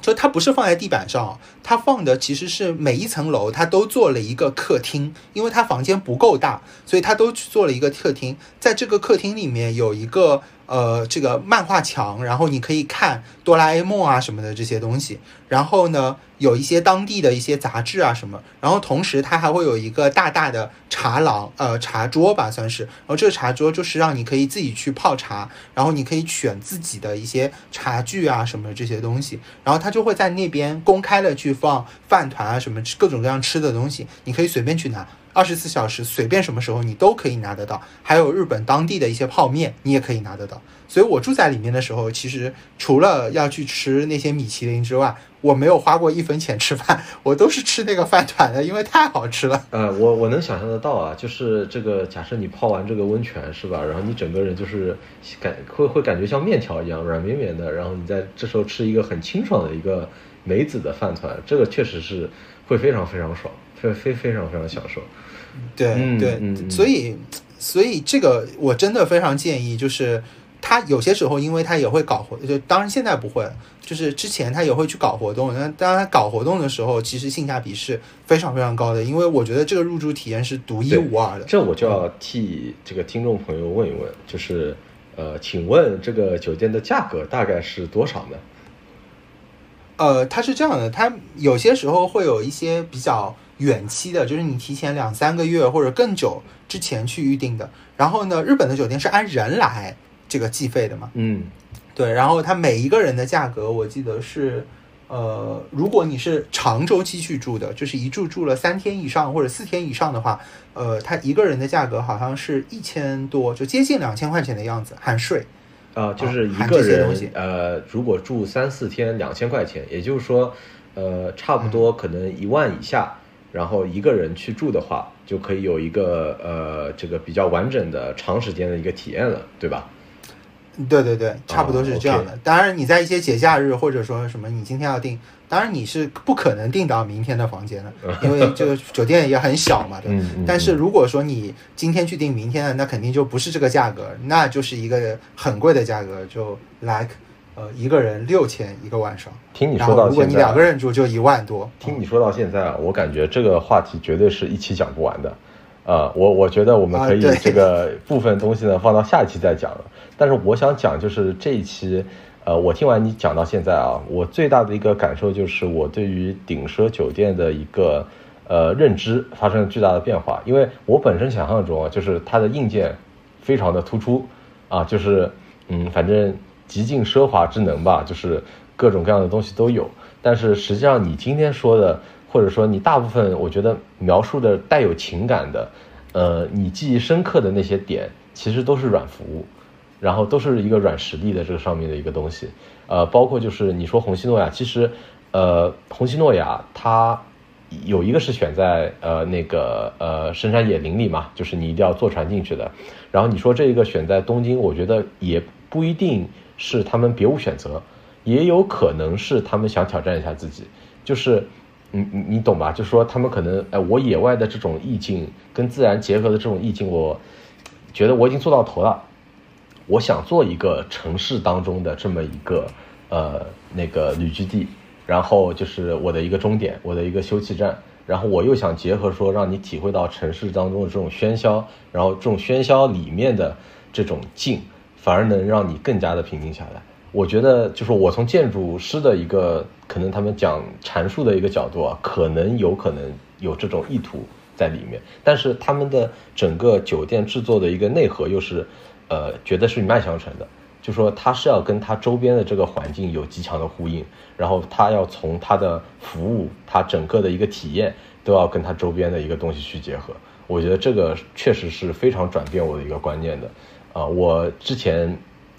就它不是放在地板上，他放的其实是每一层楼他都做了一个客厅，因为他房间不够大，所以他都去做了一个客厅，在这个客厅里面有一个。呃，这个漫画墙，然后你可以看哆啦 A 梦啊什么的这些东西。然后呢，有一些当地的一些杂志啊什么。然后同时，它还会有一个大大的茶廊，呃，茶桌吧算是。然后这个茶桌就是让你可以自己去泡茶，然后你可以选自己的一些茶具啊什么这些东西。然后他就会在那边公开的去放饭团啊什么各种各样吃的东西，你可以随便去拿。二十四小时随便什么时候你都可以拿得到，还有日本当地的一些泡面你也可以拿得到。所以我住在里面的时候，其实除了要去吃那些米其林之外，我没有花过一分钱吃饭，我都是吃那个饭团的，因为太好吃了。呃，我我能想象得到啊，就是这个假设你泡完这个温泉是吧，然后你整个人就是感会会感觉像面条一样软绵绵的，然后你在这时候吃一个很清爽的一个梅子的饭团，这个确实是会非常非常爽，非非非常非常享受。对嗯对，所以所以这个我真的非常建议，就是他有些时候，因为他也会搞活，就当然现在不会，就是之前他也会去搞活动。那当然搞活动的时候，其实性价比是非常非常高的，因为我觉得这个入住体验是独一无二的。这我就要替这个听众朋友问一问，就是呃，请问这个酒店的价格大概是多少呢？呃，它是这样的，它有些时候会有一些比较远期的，就是你提前两三个月或者更久之前去预定的。然后呢，日本的酒店是按人来这个计费的嘛？嗯对，然后它每一个人的价格，我记得是，呃，如果你是长周期去住的，就是一住住了三天以上或者四天以上的话，呃，它一个人的价格好像是一千多，就接近两千块钱的样子，含税。啊，就是一个人呃，如果住三四天两千块钱，也就是说，呃，差不多可能一万以下，然后一个人去住的话，就可以有一个呃这个比较完整的长时间的一个体验了，对吧？对对对，差不多是这样的。当然，你在一些节假日或者说什么，你今天要订，当然你是不可能订到明天的房间的，因为这个酒店也很小嘛，对但是如果说你今天去订明天的，那肯定就不是这个价格，那就是一个很贵的价格，就 like 呃一个人六千一个晚上。听你说到现在，如果你两个人住就一万多。听你说到现在啊，我感觉这个话题绝对是一期讲不完的。啊、我我觉得我们可以这个部分东西呢放到下一期再讲了。但是我想讲就是这一期，呃，我听完你讲到现在啊，我最大的一个感受就是我对于顶奢酒店的一个呃认知发生了巨大的变化，因为我本身想象中啊，就是它的硬件非常的突出啊，就是嗯，反正极尽奢华之能吧，就是各种各样的东西都有。但是实际上你今天说的，或者说你大部分我觉得描述的带有情感的，呃，你记忆深刻的那些点，其实都是软服务。然后都是一个软实力的这个上面的一个东西，呃，包括就是你说红西诺亚，其实，呃，红西诺亚它有一个是选在呃那个呃深山野林里嘛，就是你一定要坐船进去的。然后你说这一个选在东京，我觉得也不一定是他们别无选择，也有可能是他们想挑战一下自己，就是。你你你懂吧？就说他们可能，哎，我野外的这种意境跟自然结合的这种意境，我觉得我已经做到头了，我想做一个城市当中的这么一个呃那个旅居地，然后就是我的一个终点，我的一个休憩站，然后我又想结合说让你体会到城市当中的这种喧嚣，然后这种喧嚣里面的这种静，反而能让你更加的平静下来。我觉得就是我从建筑师的一个可能他们讲阐述的一个角度啊，可能有可能有这种意图在里面，但是他们的整个酒店制作的一个内核又是，呃，觉得是一脉相承的，就说它是要跟它周边的这个环境有极强的呼应，然后它要从它的服务，它整个的一个体验都要跟它周边的一个东西去结合。我觉得这个确实是非常转变我的一个观念的，啊、我之前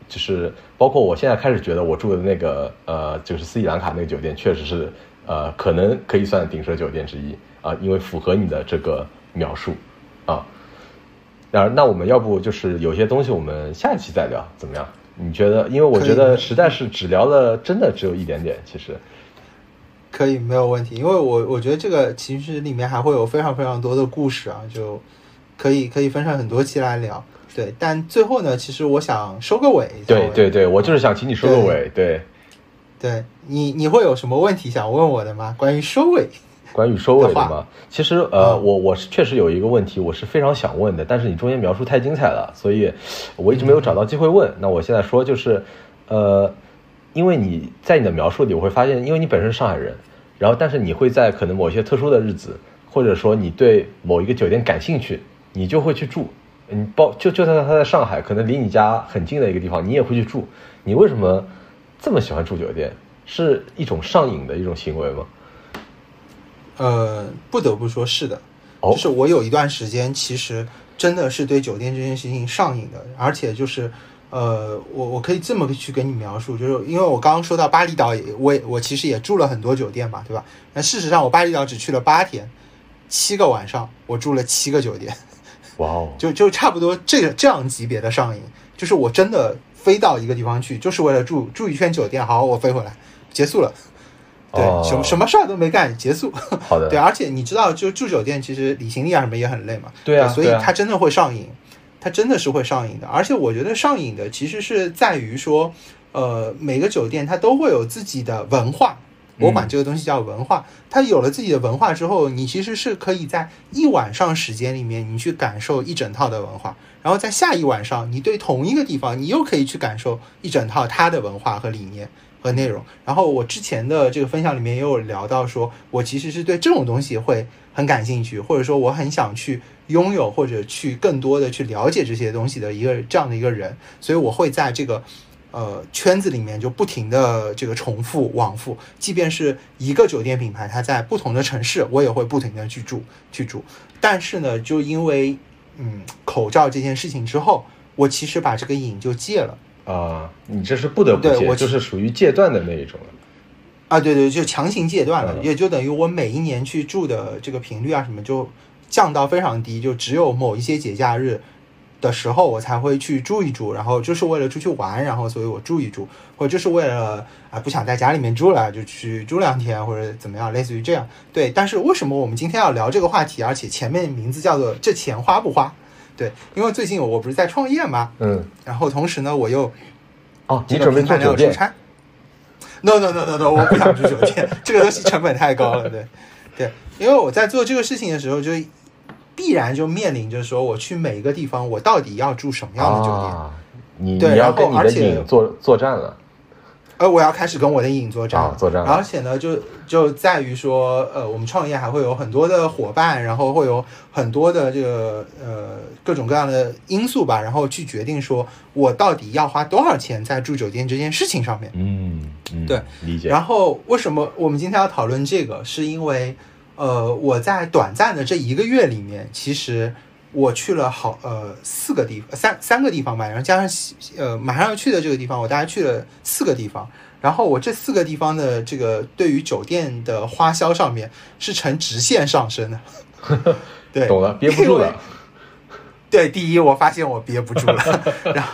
就是包括我现在开始觉得我住的那个呃，就是斯里兰卡那个酒店，确实是呃，可能可以算顶奢酒店之一啊、因为符合你的这个描述啊。然后，那我们要不就是有些东西我们下一期再聊，怎么样？你觉得？因为我觉得实在是只聊了，真的只有一点点，其实。可以，没有问题，因为我我觉得这个其实里面还会有非常非常多的故事啊，就可以可以分成很多期来聊。对，但最后呢，其实我想收个尾。对对对，我就是想请你收个对尾。对，对你你会有什么问题想问我的吗？关于收尾？关于收尾的的话嘛，其实呃，嗯我我是确实有一个问题，我是非常想问的，但是你中间描述太精彩了，所以我一直没有找到机会问。那我现在说就是，呃，因为你在你的描述里，我会发现，因为你本身是上海人，然后但是你会在可能某些特殊的日子，或者说你对某一个酒店感兴趣，你就会去住。你包就就算他在上海，可能离你家很近的一个地方，你也会去住。你为什么这么喜欢住酒店？是一种上瘾的一种行为吗？呃，不得不说是的，就是我有一段时间其实真的是对酒店这件事情上瘾的，而且就是呃，我我可以这么去跟你描述，就是因为我刚刚说到巴厘岛也，我我其实也住了很多酒店嘛，对吧？那事实上我巴厘岛只去了八天，七个晚上我住了七个酒店，哇哦，就就差不多这个这样级别的上瘾，就是我真的飞到一个地方去，就是为了住住一圈酒店，好，我飞回来，结束了。对，什么什么事儿都没干，结束。好的。对，而且你知道，就住酒店，其实理行李啊什么也很累嘛。对啊。所以他真的会上瘾，它真的是会上瘾的。而且我觉得上瘾的其实是在于说，呃，每个酒店它都会有自己的文化，我管这个东西叫文化。它有了自己的文化之后，你其实是可以在一晚上时间里面，你去感受一整套的文化。然后在下一晚上，你对同一个地方，你又可以去感受一整套它的文化和理念。和内容，然后我之前的这个分享里面也有聊到，说我其实是对这种东西会很感兴趣，或者说我很想去拥有或者去更多的去了解这些东西的一个这样的一个人，所以我会在这个呃圈子里面就不停的这个重复往复，即便是一个酒店品牌，它在不同的城市，我也会不停的去住去住，但是呢，就因为嗯口罩这件事情之后，我其实把这个瘾就戒了。啊，你这是不得不戒，就是属于戒断的那一种了。啊，对对，就强行戒断了，也就等于我每一年去住的这个频率啊什么就降到非常低，就只有某一些节假日的时候我才会去住一住，然后就是为了出去玩，然后所以我住一住，或者就是为了啊不想在家里面住了就去住两天或者怎么样，类似于这样。对，但是为什么我们今天要聊这个话题，而且前面名字叫做这钱花不花？对，因为最近我不是在创业嘛，嗯，然后同时呢，我又哦，你准备做酒店？No No No No No，我不想住酒店，<laughs> 这个东西成本太高了。对，对，因为我在做这个事情的时候，就必然就面临着说，我去每一个地方，我到底要住什么样的酒店？你你要跟你的影作作战了。呃，我要开始跟我的影作战，作战。而且呢，就就在于说，呃，我们创业还会有很多的伙伴，然后会有很多的这个呃各种各样的因素吧，然后去决定说我到底要花多少钱在住酒店这件事情上面。嗯，对，理解。然后为什么我们今天要讨论这个？是因为呃，我在短暂的这一个月里面，其实。我去了好呃四个地方，三三个地方吧，然后加上呃马上要去的这个地方，我大概去了四个地方。然后我这四个地方的这个对于酒店的花销上面是呈直线上升的。<laughs> 对，懂了，憋不住了。对，第一我发现我憋不住了，<laughs> 然后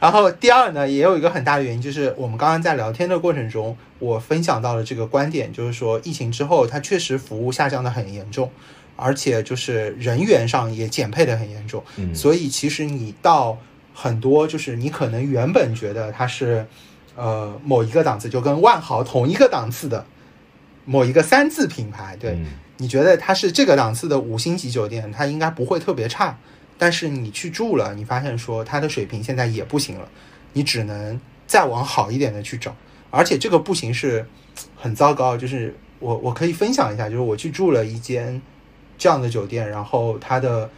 然后第二呢，也有一个很大的原因，就是我们刚刚在聊天的过程中，我分享到了这个观点，就是说疫情之后，它确实服务下降的很严重。而且就是人员上也减配的很严重，所以其实你到很多就是你可能原本觉得它是，呃某一个档次，就跟万豪同一个档次的某一个三字品牌，对，你觉得它是这个档次的五星级酒店，它应该不会特别差，但是你去住了，你发现说它的水平现在也不行了，你只能再往好一点的去找，而且这个不行是很糟糕，就是我我可以分享一下，就是我去住了一间。这样的酒店，然后它的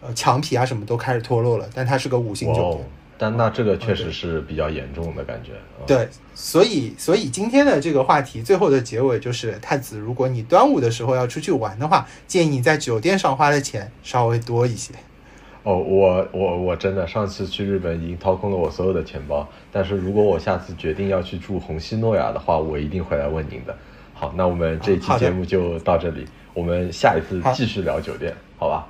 呃墙皮啊什么都开始脱落了，但它是个五星酒店。但那这个确实是比较严重的感觉。对，所以所以今天的这个话题最后的结尾就是太子，如果你端午的时候要出去玩的话，建议你在酒店上花的钱稍微多一些。哦，我我我真的上次去日本已经掏空了我所有的钱包，但是如果我下次决定要去住红西诺亚的话，我一定会来问您的。好，那我们这期节目就到这里。我们下一次继续聊酒店，好吧？